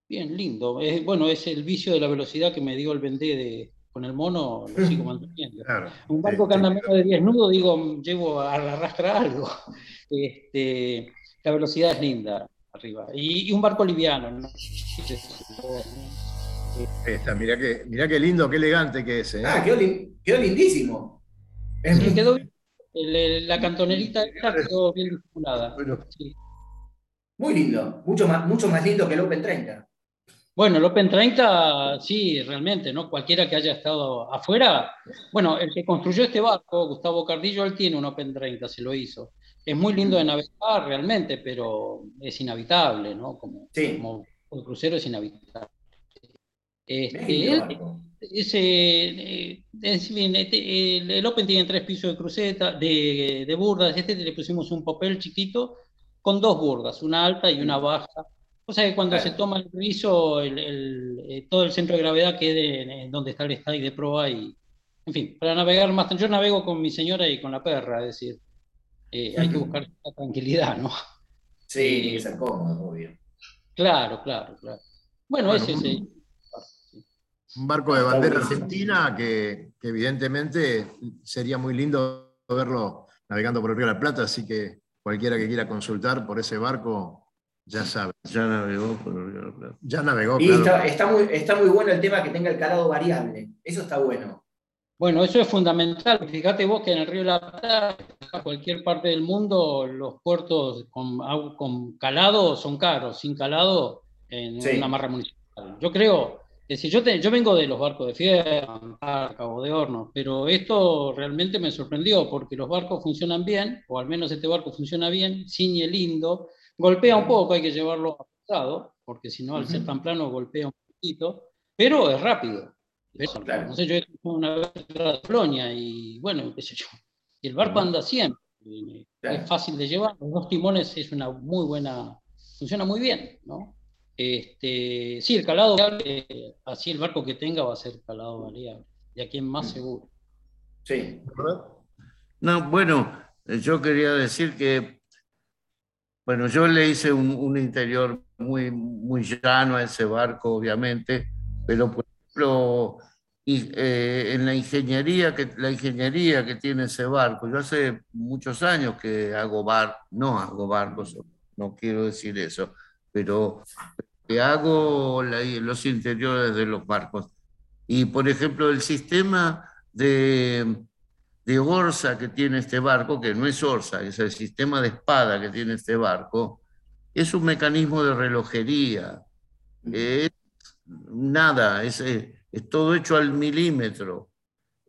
bien lindo. bueno, es el vicio de la velocidad que me dio el vendé de, con el mono, lo [LAUGHS] sigo manteniendo. un barco que anda menos de 10 nudos, digo, llevo a arrastrar algo. [LAUGHS] Este, la velocidad es linda arriba. Y, un barco liviano. ¿no? Esta, mirá, que, mirá qué lindo, qué elegante que es. ¿eh? Ah, quedó, lindísimo. Quedó la cantonerita quedó bien disimulada. Muy lindo, mucho más, mucho más lindo que el Open 30. Bueno, el Open 30, sí, realmente, ¿no? Cualquiera que haya estado afuera. Bueno, el que construyó este barco, Gustavo Cardillo, él tiene un Open 30, se lo hizo. Es muy lindo de navegar realmente, pero es inhabitable, ¿no? Como, sí. como el crucero es inhabitable. Este, ese, eh, este, el, Open tiene tres pisos de cruceta, de, de burdas. Este le pusimos un papel chiquito con dos burdas, una alta y una baja o sea que cuando se toma el piso, el, eh, todo el centro de gravedad quede en, donde está el estadio de proa y, en fin, para navegar más. Yo navego con mi señora y con la perra, es decir, eh, hay que buscar la tranquilidad, ¿no? Sí, eh, tiene que ser cómodo, obvio. Claro, claro, claro. Bueno, ese es un barco de bandera argentina que, que, evidentemente sería muy lindo verlo navegando por el Río de la Plata, así que cualquiera que quiera consultar por ese barco ya sabe. Ya navegó Ya navegó. Y está, muy, está muy bueno el tema que tenga el calado variable. Eso está bueno. Bueno, eso es fundamental. Fíjate vos que en el río de la Plata, a cualquier parte del mundo, los puertos con, con calado son caros, sin calado en una marra municipal. Yo creo, que si yo, yo vengo de los barcos de Fierro, Cabo de Hornos, pero esto realmente me sorprendió porque los barcos funcionan bien, o al menos este barco funciona bien, ciñe lindo, Golpea un poco, hay que llevarlo apretado, porque si no, al ser tan plano, golpea un poquito, pero es rápido. No sé, yo he una vez a Polonia y bueno, qué sé yo. Y el barco anda siempre. Es fácil de llevar. Los dos timones es una muy buena. Funciona muy bien, ¿no? Este, sí, el calado variable, así el barco que tenga va a ser calado variable. Y aquí es más seguro. Sí. No, bueno, yo quería decir que bueno, yo le hice un, interior muy, muy llano a ese barco, obviamente, pero por ejemplo, eh, en la ingeniería, que, la ingeniería que tiene ese barco, yo hace muchos años que hago bar, no hago barcos, no quiero decir eso, pero que hago los interiores de los barcos. Y por ejemplo, el sistema de de orsa que tiene este barco, que no es orsa, es el sistema de espada que tiene este barco, es un mecanismo de relojería. Es nada, es, es todo hecho al milímetro.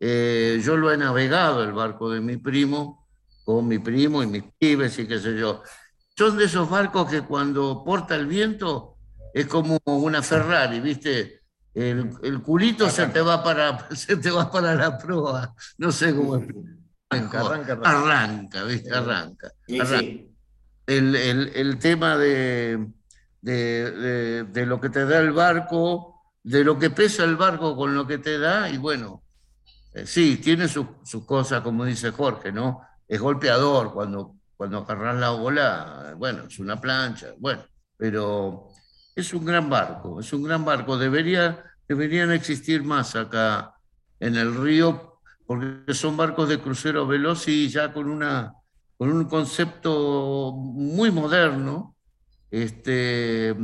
Eh, yo lo he navegado, el barco de mi primo, con mi primo y mis pibes y qué sé yo. Son de esos barcos que cuando porta el viento es como una Ferrari, ¿viste? el, culito se te, va para, [LAUGHS] se te va para la proa. No sé cómo Arranca, arranca, arranca. ¿viste? Arranca. El, tema de, de, lo que te da el barco, de lo que pesa el barco con lo que te da, y bueno, eh, sí, tiene sus cosas, como dice Jorge, ¿no? Es golpeador cuando, cuando agarras la bola, bueno, es una plancha, bueno, pero es un gran barco, es un gran barco. Debería, deberían existir más acá en el río, porque son barcos de crucero veloz y ya con, una, con un concepto muy moderno. Este,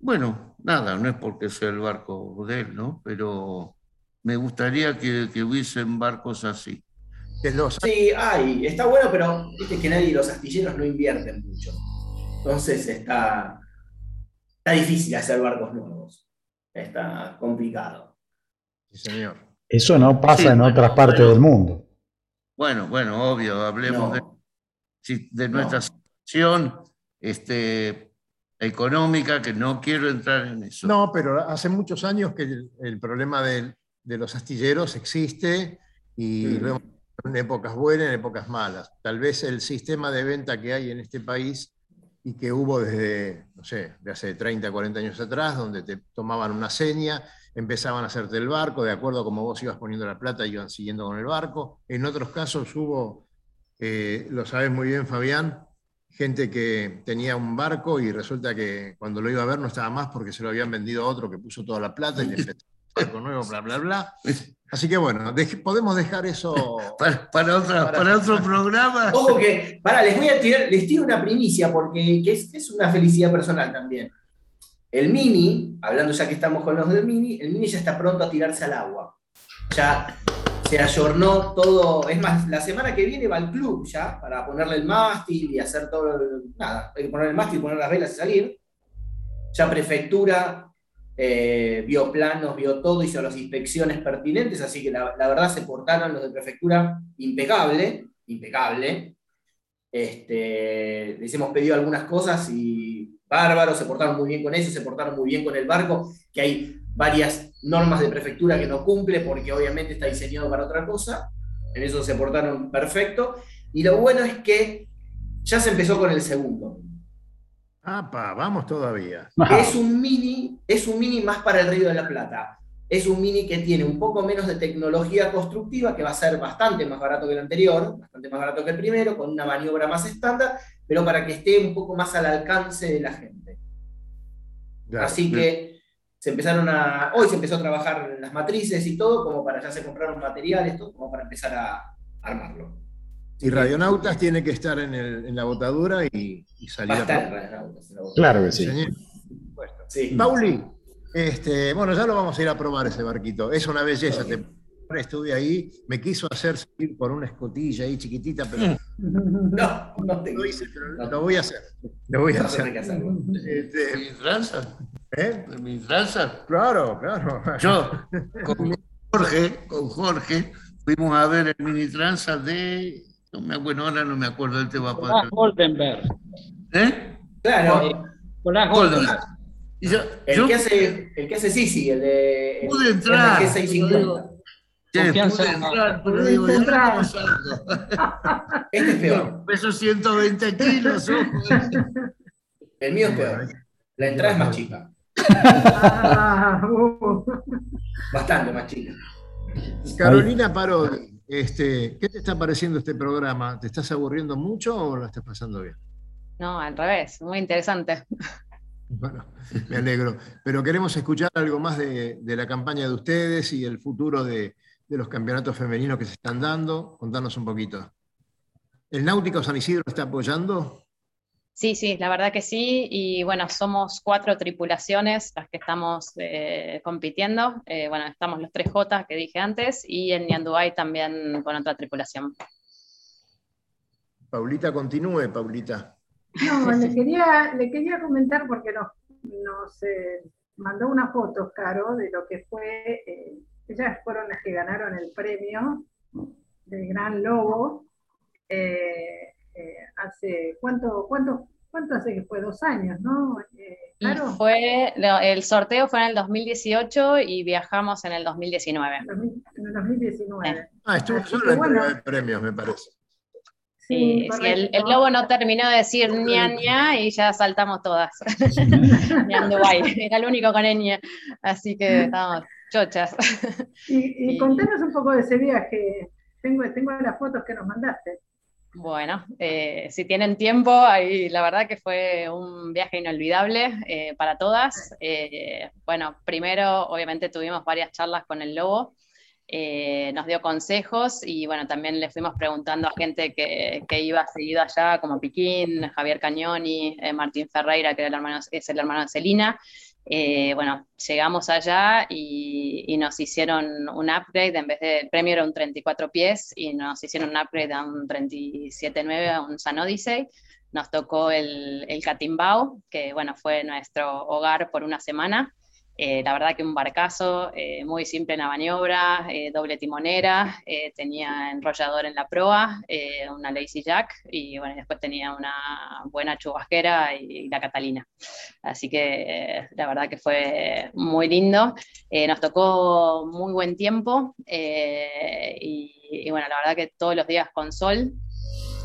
bueno, nada, no es porque sea el barco de él, ¿no? Pero me gustaría que, que hubiesen barcos así. Sí, hay, está bueno, pero viste que nadie, los astilleros no invierten mucho. Entonces está, está difícil hacer barcos nuevos. Está complicado. Sí, señor. Eso no pasa en otras partes del mundo. Bueno, bueno, obvio, hablemos de, de, nuestra situación este, económica, que no quiero entrar en eso. No, pero hace muchos años que el, problema de los astilleros existe y mm. lo hemos en épocas buenas, en épocas malas. Tal vez el sistema de venta que hay en este país y que hubo desde, no sé, de hace 30, 40 años atrás, donde te tomaban una seña, empezaban a hacerte el barco, de acuerdo a cómo vos ibas poniendo la plata, iban siguiendo con el barco. En otros casos hubo, eh, lo sabes muy bien, Fabián, gente que tenía un barco y resulta que cuando lo iba a ver no estaba más porque se lo habían vendido a otro que puso toda la plata y le [LAUGHS] barco nuevo, bla, bla, bla. Así que bueno, podemos dejar eso [LAUGHS] para, para, otro programa. [LAUGHS] Ojo que, para, les voy a tirar, les tiro una primicia porque es, es, una felicidad personal también. El Mini, hablando ya que estamos con los del Mini, el Mini ya está pronto a tirarse al agua. Ya se ayornó todo. Es más, la semana que viene va al club ya para ponerle el mástil y hacer todo. Nada, hay que poner el mástil, poner las velas y salir. Ya prefectura eh, vio planos, vio todo, hizo las inspecciones pertinentes, así que la, verdad se portaron los de prefectura impecable, impecable. Este, les hemos pedido algunas cosas y bárbaros, se portaron muy bien con eso, se portaron muy bien con el barco, que hay varias normas de prefectura que no cumple porque obviamente está diseñado para otra cosa. En eso se portaron perfecto. Y lo bueno es que ya se empezó con el segundo. ¡Apa! Vamos todavía. Es un mini, es un mini más para el Río de la Plata. Es un mini que tiene un poco menos de tecnología constructiva, que va a ser bastante más barato que el anterior, bastante más barato que el primero, con una maniobra más estándar, pero para que esté un poco más al alcance de la gente. Así que se empezaron a. Hoy se empezó a trabajar en las matrices y todo, como para ya se compraron materiales, todo, como para empezar a armarlo. Y Radionautas tiene que estar en, la botadura y, salir a Radionautas Claro que sí. sí. Pauli, este, bueno, ya lo vamos a ir a probar ese barquito. Es una belleza. Te, estuve ahí, me quiso hacer seguir por una escotilla ahí chiquitita, pero. No, no te lo hice, pero lo voy a hacer. Lo voy a hacer. Este, ¿Mi tranza? ¿Eh? ¿Mi tranza? Claro, claro. Yo, con Jorge, con Jorge, fuimos a ver el mini tranza de no me, bueno, ahora no me acuerdo del tema. Nicolás Goldenberg. ¿Eh? Claro. Nicolás Goldenberg. Yo, el, yo, que hace, el que hace Sisi, el de. Pude entrar. El G650. pude entrar, pero digo, ya [LAUGHS] Este es peor. [LAUGHS] Peso 120 kilos, ojo. El mío es peor. La entrada es más chica. [LAUGHS] Bastante más chica. Carolina Parodi. Este, ¿Qué te está pareciendo este programa? ¿Te estás aburriendo mucho o lo estás pasando bien? No, al revés, muy interesante. Bueno, me alegro. Pero queremos escuchar algo más de, la campaña de ustedes y el futuro de, los campeonatos femeninos que se están dando. Contanos un poquito. ¿El Náutico San Isidro está apoyando? Sí, sí, la verdad que sí. Y bueno, somos cuatro tripulaciones las que estamos eh, compitiendo. Eh, bueno, estamos los tres J que dije antes y en Nianduay también con otra tripulación. Paulita, continúe, Paulita. No, le [LAUGHS] quería, le quería comentar porque nos, nos eh, mandó una foto, Caro, de lo que fue, ellas fueron las que ganaron el premio del Gran Lobo. Eh, hace, ¿cuánto, cuánto, cuánto hace que fue? Dos años, ¿no? Eh, claro. Fue, el sorteo fue en el 2018 y viajamos en el 2019. En el 2019. Ah, estuvo solo en bueno. premios, me parece. Sí, sí el, el, lobo no terminó de decir ña ña y ya saltamos todas. [LAUGHS] Era el único con ña, así que estábamos chochas. Y, [LAUGHS] y, contanos un poco de ese viaje. Tengo, tengo las fotos que nos mandaste. Bueno, eh, si tienen tiempo, la verdad que fue un viaje inolvidable eh, para todas. Eh, bueno, primero obviamente tuvimos varias charlas con el lobo, nos dio consejos y bueno, también le fuimos preguntando a gente que, que iba seguido allá, como Piquín, Javier Cañoni, Martín Ferreira, que era el hermano, es el hermano de Celina, eh, bueno, llegamos allá y, nos hicieron un upgrade, en vez de, el premio era un 34 pies y nos hicieron un upgrade a un 37.9, a un San Odyssey. Nos tocó el, el Catimbao, que bueno, fue nuestro hogar por una semana. La verdad que un barcazo muy simple en la maniobra, doble timonera, tenía enrollador en la proa, una Lazy Jack y bueno, después tenía una buena chubasquera y, la Catalina. Así que la verdad que fue muy lindo. nos tocó muy buen tiempo y, y bueno, la verdad que todos los días con sol,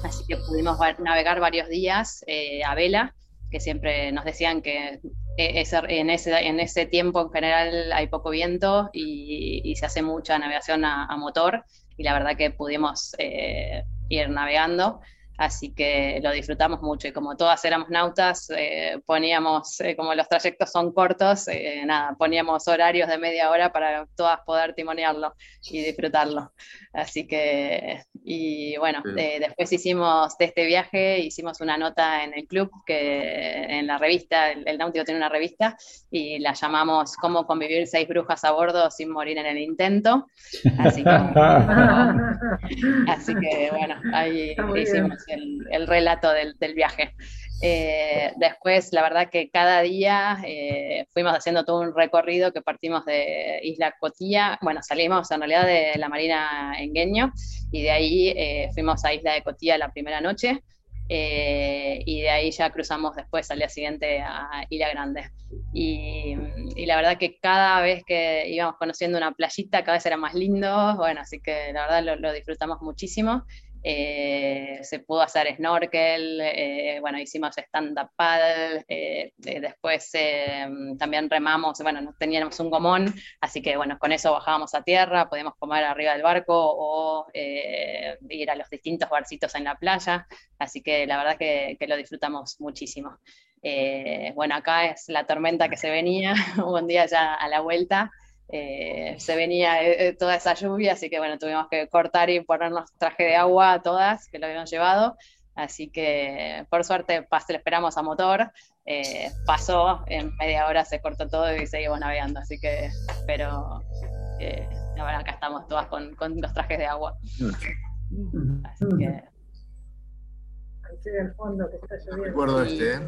así que pudimos navegar varios días eh, a vela, que siempre nos decían que e, en, ese, tiempo en general hay poco viento y, se hace mucha navegación a, motor y la verdad que pudimos eh, ir navegando. Así que lo disfrutamos mucho y como todas éramos nautas, eh, poníamos, eh, como los trayectos son cortos, eh, nada, poníamos horarios de media hora para todas poder timonearlo y disfrutarlo. Así que, y bueno, después hicimos de este viaje, hicimos una nota en el club, que en la revista, el, Náutico tiene una revista, y la llamamos Cómo convivir seis brujas a bordo sin morir en el intento. Así que, [LAUGHS] así que bueno, ahí hicimos el, relato del, viaje. Eh, después, la verdad que cada día eh, fuimos haciendo todo un recorrido que partimos de Isla Cotilla, bueno, salimos en realidad de la Marina Engueño y de ahí eh, fuimos a Isla de Cotilla la primera noche y de ahí ya cruzamos después al día siguiente a Isla Grande. Y, la verdad que cada vez que íbamos conociendo una playita, cada vez era más lindo, bueno, así que la verdad lo, lo disfrutamos muchísimo. Eh, se pudo hacer snorkel, eh, bueno, hicimos stand-up paddle, eh, después también remamos, bueno, teníamos un gomón, así que bueno, con eso bajábamos a tierra, podíamos comer arriba del barco o ir a los distintos barcitos en la playa, así que la verdad que, que lo disfrutamos muchísimo. bueno, acá es la tormenta que se venía, [LAUGHS] un día ya a la vuelta. Eh, se venía eh, eh, toda esa lluvia, así que bueno, tuvimos que cortar y ponernos traje de agua a todas que lo habían llevado. Así que por suerte le esperamos a motor, pasó, en media hora se cortó todo y seguimos navegando. Así que, pero ahora acá estamos todas con, con, los trajes de agua. Así que. El fondo que está lloviendo. Recuerdo este,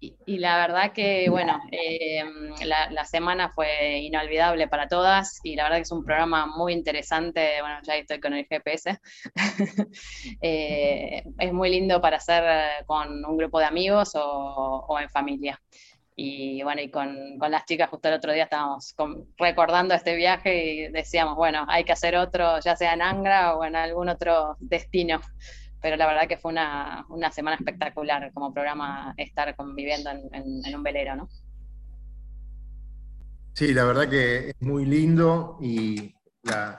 y, la verdad que, bueno, eh, la, semana fue inolvidable para todas y la verdad que es un programa muy interesante. Bueno, ya estoy con el GPS. [LAUGHS] Eh, es muy lindo para hacer con un grupo de amigos o, en familia. Y bueno, y con, con, las chicas justo el otro día estábamos recordando este viaje y decíamos, bueno, hay que hacer otro, ya sea en Angra o en algún otro destino pero la verdad que fue una, una semana espectacular como programa estar conviviendo en, un velero, ¿no? Sí, la verdad que es muy lindo y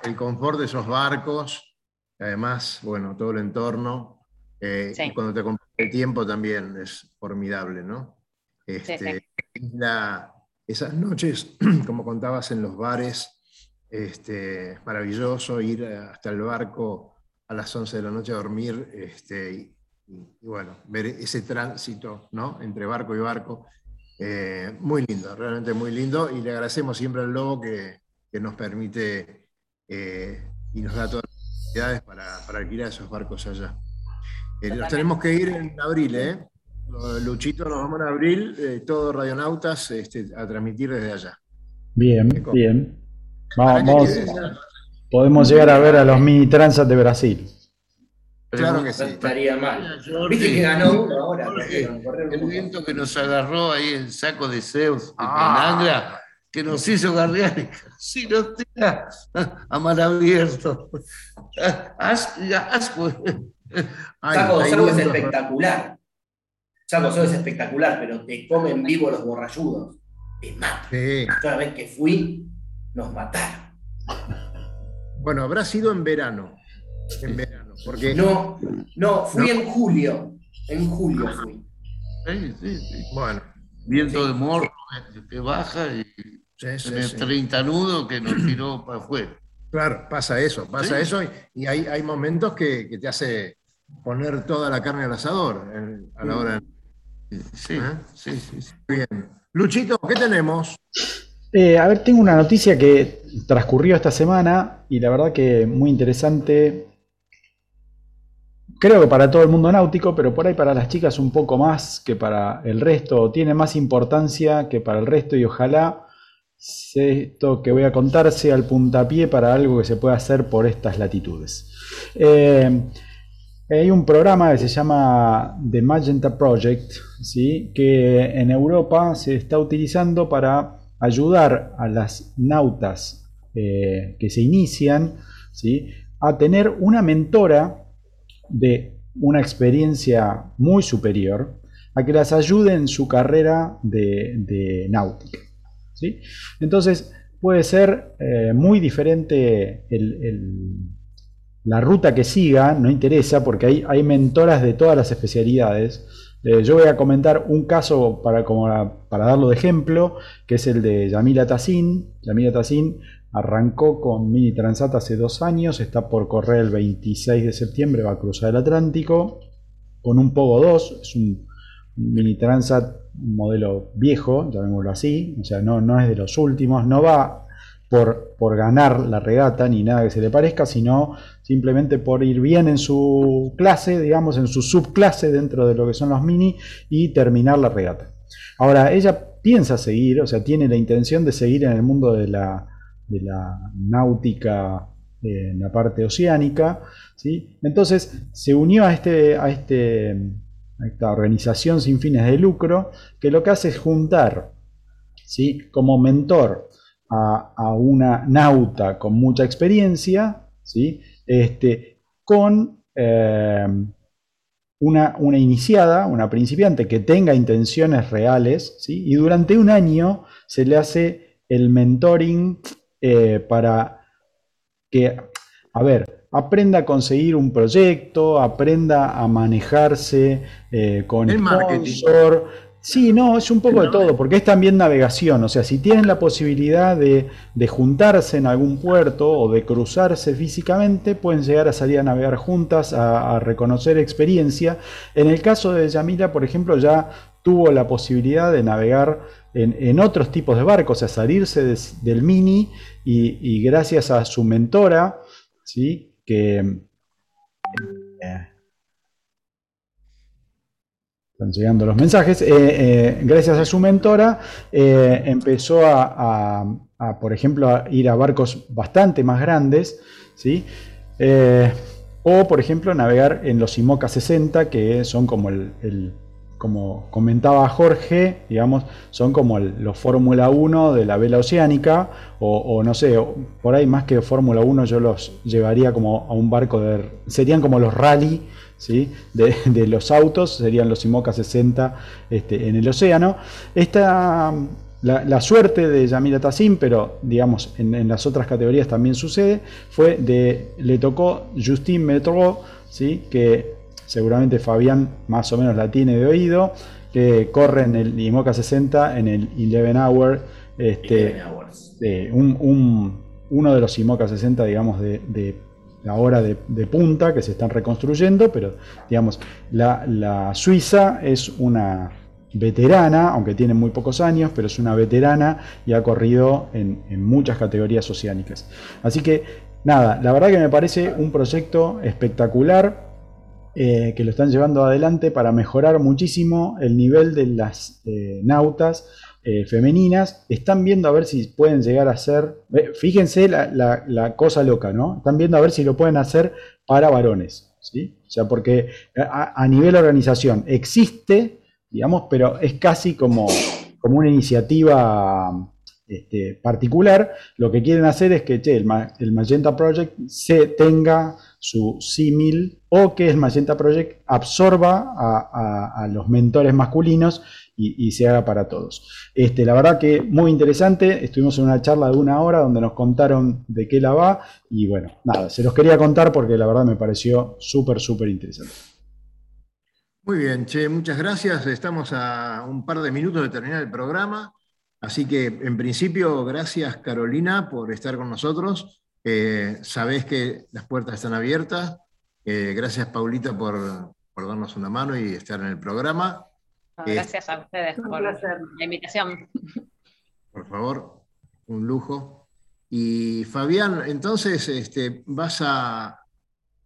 el confort de esos barcos, además, bueno, todo el entorno, eh, y cuando te acompaña el tiempo también es formidable, ¿no? Este, esas noches, [CLEARS THROAT] como contabas en los bares, este, es maravilloso ir hasta el barco a las 11 de la noche a dormir este, y, bueno, ver ese tránsito ¿no? entre barco y barco. Eh, muy lindo, realmente muy lindo y le agradecemos siempre al Lobo que, que nos permite eh, y nos da todas las facilidades para, para, alquilar esos barcos allá. Eh, nos tenemos que ir en abril, ¿eh? Luchito, nos vamos en abril, todos radionautas este, a transmitir desde allá. Bien, bien. Vamos, Podemos llegar a ver a los mini transat de Brasil. Claro que sí. estaría mal. Viste que ganó uno ahora. El viento que nos agarró ahí el saco de Zeus ah. en Angra, que nos hizo garrear si no tenga a mar abierto. Asco. Saco de es espectacular. Saco de es espectacular, pero te comen vivo los borrayudos. Te matan. Cada vez que fui, nos mataron. Bueno, habrá sido en verano. En verano. Porque... No, no, fui en julio. En julio fui. Sí, sí, sí. Bueno. Viento de morro que baja y sí, 30 nudos que nos tiró para afuera. Claro, pasa eso, pasa eso y, hay, hay, momentos que, que, te hace poner toda la carne al asador a la hora. Sí, ¿Eh? sí, sí, sí. Bien. Luchito, ¿qué tenemos? Eh, a ver, tengo una noticia que transcurrió esta semana y la verdad que muy interesante. creo que para todo el mundo náutico, pero por ahí para las chicas un poco más que para el resto, tiene más importancia que para el resto y ojalá esto que voy a contar sea el puntapié para algo que se pueda hacer por estas latitudes. Eh, hay un programa que se llama The Magenta Project, ¿sí? que en Europa se está utilizando para ayudar a las nautas eh, que se inician ¿sí? a tener una mentora de una experiencia muy superior, a que las ayude en su carrera de, náutica. ¿sí? Entonces puede ser eh, muy diferente la ruta que siga, no interesa, porque hay, hay mentoras de todas las especialidades. Eh, yo voy a comentar un caso para, como para darlo de ejemplo, que es el de Yamila Tassin. Yamila Tassin Arrancó con Mini Transat hace dos años, está por correr el 26 de septiembre, va a cruzar el Atlántico con un Pogo 2, es un Mini Transat modelo viejo, llamémoslo así, o sea, no, no es de los últimos, no va por, ganar la regata ni nada que se le parezca, sino simplemente por ir bien en su clase, digamos, en su subclase dentro de lo que son los Mini y terminar la regata. Ahora, ella piensa seguir, o sea, tiene la intención de seguir en el mundo de la de la náutica en la parte oceánica. ¿sí? Entonces se unió a, este, a, este, a esta organización sin fines de lucro que lo que hace es juntar ¿sí? como mentor a, una nauta con mucha experiencia ¿sí? este, con eh, una, una, iniciada, una principiante que tenga intenciones reales ¿sí? y durante un año se le hace el mentoring eh, para que, a ver, aprenda a conseguir un proyecto, aprenda a manejarse eh, con el marketing. Sí, no, es un poco de todo, porque es también navegación. O sea, si tienen la posibilidad de, juntarse en algún puerto o de cruzarse físicamente, pueden llegar a salir a navegar juntas, a, a reconocer experiencia. En el caso de Yamila, por ejemplo, ya tuvo la posibilidad de navegar en, otros tipos de barcos, a salirse del mini y, gracias a su mentora, ¿sí? que eh, están llegando los mensajes, eh, eh, gracias a su mentora empezó a, por ejemplo, a ir a barcos bastante más grandes, ¿sí? o por ejemplo navegar en los IMOCA 60, que son como el como comentaba Jorge, digamos, son como los Fórmula 1 de la vela oceánica, o, no sé, por ahí más que Fórmula 1 yo los llevaría como a un barco de... serían como los rally ¿sí? de, los autos, serían los IMOCA 60 este, en el océano. Esta, la, suerte de Yamila Tassim, pero digamos en, las otras categorías también sucede, fue de, le tocó Justine Metro, ¿sí? que seguramente Fabián más o menos la tiene de oído, que corre en el IMOCA 60 en el 11 Hour, este, uno de los IMOCA 60, digamos, de, la hora de, punta que se están reconstruyendo, pero digamos, la, Suiza es una veterana, aunque tiene muy pocos años, pero es una veterana y ha corrido en, en muchas categorías oceánicas. Así que, nada, la verdad que me parece un proyecto espectacular eh, que lo están llevando adelante para mejorar muchísimo el nivel de las eh, nautas eh, femeninas. Están viendo a ver si pueden llegar a ser, fíjense la, cosa loca, ¿no? Están viendo a ver si lo pueden hacer para varones, ¿sí? O sea, porque a, nivel organización existe, digamos, pero es casi como, como una iniciativa este, particular. Lo que quieren hacer es que el, el Magenta Project se tenga su símil o que el Magenta Project absorba a, los mentores masculinos y, se haga para todos. Este, la verdad que muy interesante, estuvimos en una charla de una hora donde nos contaron de qué la va y bueno, nada, se los quería contar porque la verdad me pareció súper, súper interesante. Muy bien, Che, muchas gracias. Estamos a un par de minutos de terminar el programa. Así que, en principio, gracias Carolina por estar con nosotros. Eh, sabés que las puertas están abiertas. Eh, gracias, Paulita, por, darnos una mano y estar en el programa. Gracias a ustedes por la invitación. Por favor, un lujo. Y Fabián, entonces este, vas a,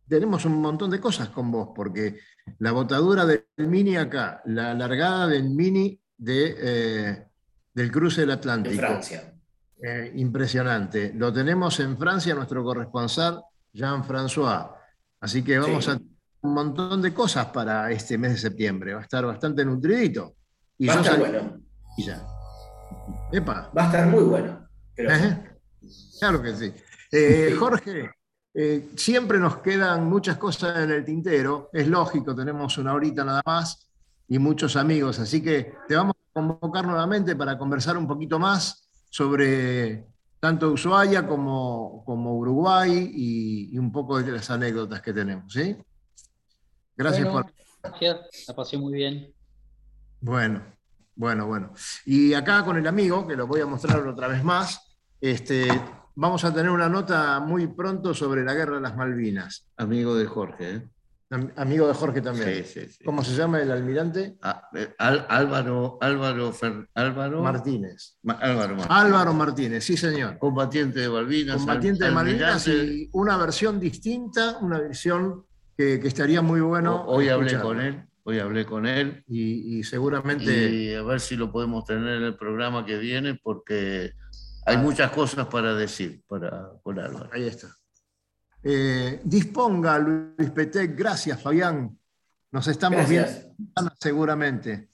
tenemos un montón de cosas con vos, porque la botadura del Mini acá, la largada del Mini de, eh, del cruce del Atlántico. Francia. Eh, impresionante. Lo tenemos en Francia, nuestro corresponsal Jean-François. Así que vamos a un montón de cosas para este mes de septiembre. Va a estar bastante nutridito. Y Va a estar bueno. Epa. Va a estar muy bueno. Claro que sí. Eh, Jorge, eh, siempre nos quedan muchas cosas en el tintero. Es lógico, tenemos una horita nada más y muchos amigos. Así que te vamos a convocar nuevamente para conversar un poquito más sobre tanto Ushuaia como, como Uruguay y, un poco de las anécdotas que tenemos. ¿sí? Gracias por. Gracias, la pasé muy bien. Bueno, bueno, bueno. Y acá con el amigo, que lo voy a mostrar otra vez más, este, vamos a tener una nota muy pronto sobre la guerra de las Malvinas. Amigo de Jorge, ¿eh? Amigo de Jorge también. ¿Cómo se llama el almirante? Ah, eh, Álvaro, Álvaro, Álvaro Martínez. Álvaro Martínez. Álvaro Martínez, sí señor. Combatiente de Malvinas. Combatiente de Malvinas y una versión distinta, una versión que, estaría muy bueno. Hoy hablé con él, hoy hablé con él. Y, seguramente... Y a ver si lo podemos tener en el programa que viene porque hay muchas cosas para decir para, con Álvaro. Ahí está. Eh, disponga, Luis Petec. Gracias, Fabián. Nos estamos viendo seguramente.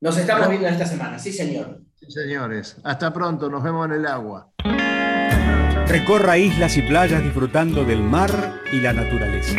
Nos estamos viendo esta semana, sí, señor. Sí, señores. Hasta pronto, nos vemos en el agua. Recorra islas y playas disfrutando del mar y la naturaleza.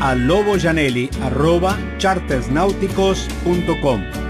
a loboyanelli.chartersnáuticos.com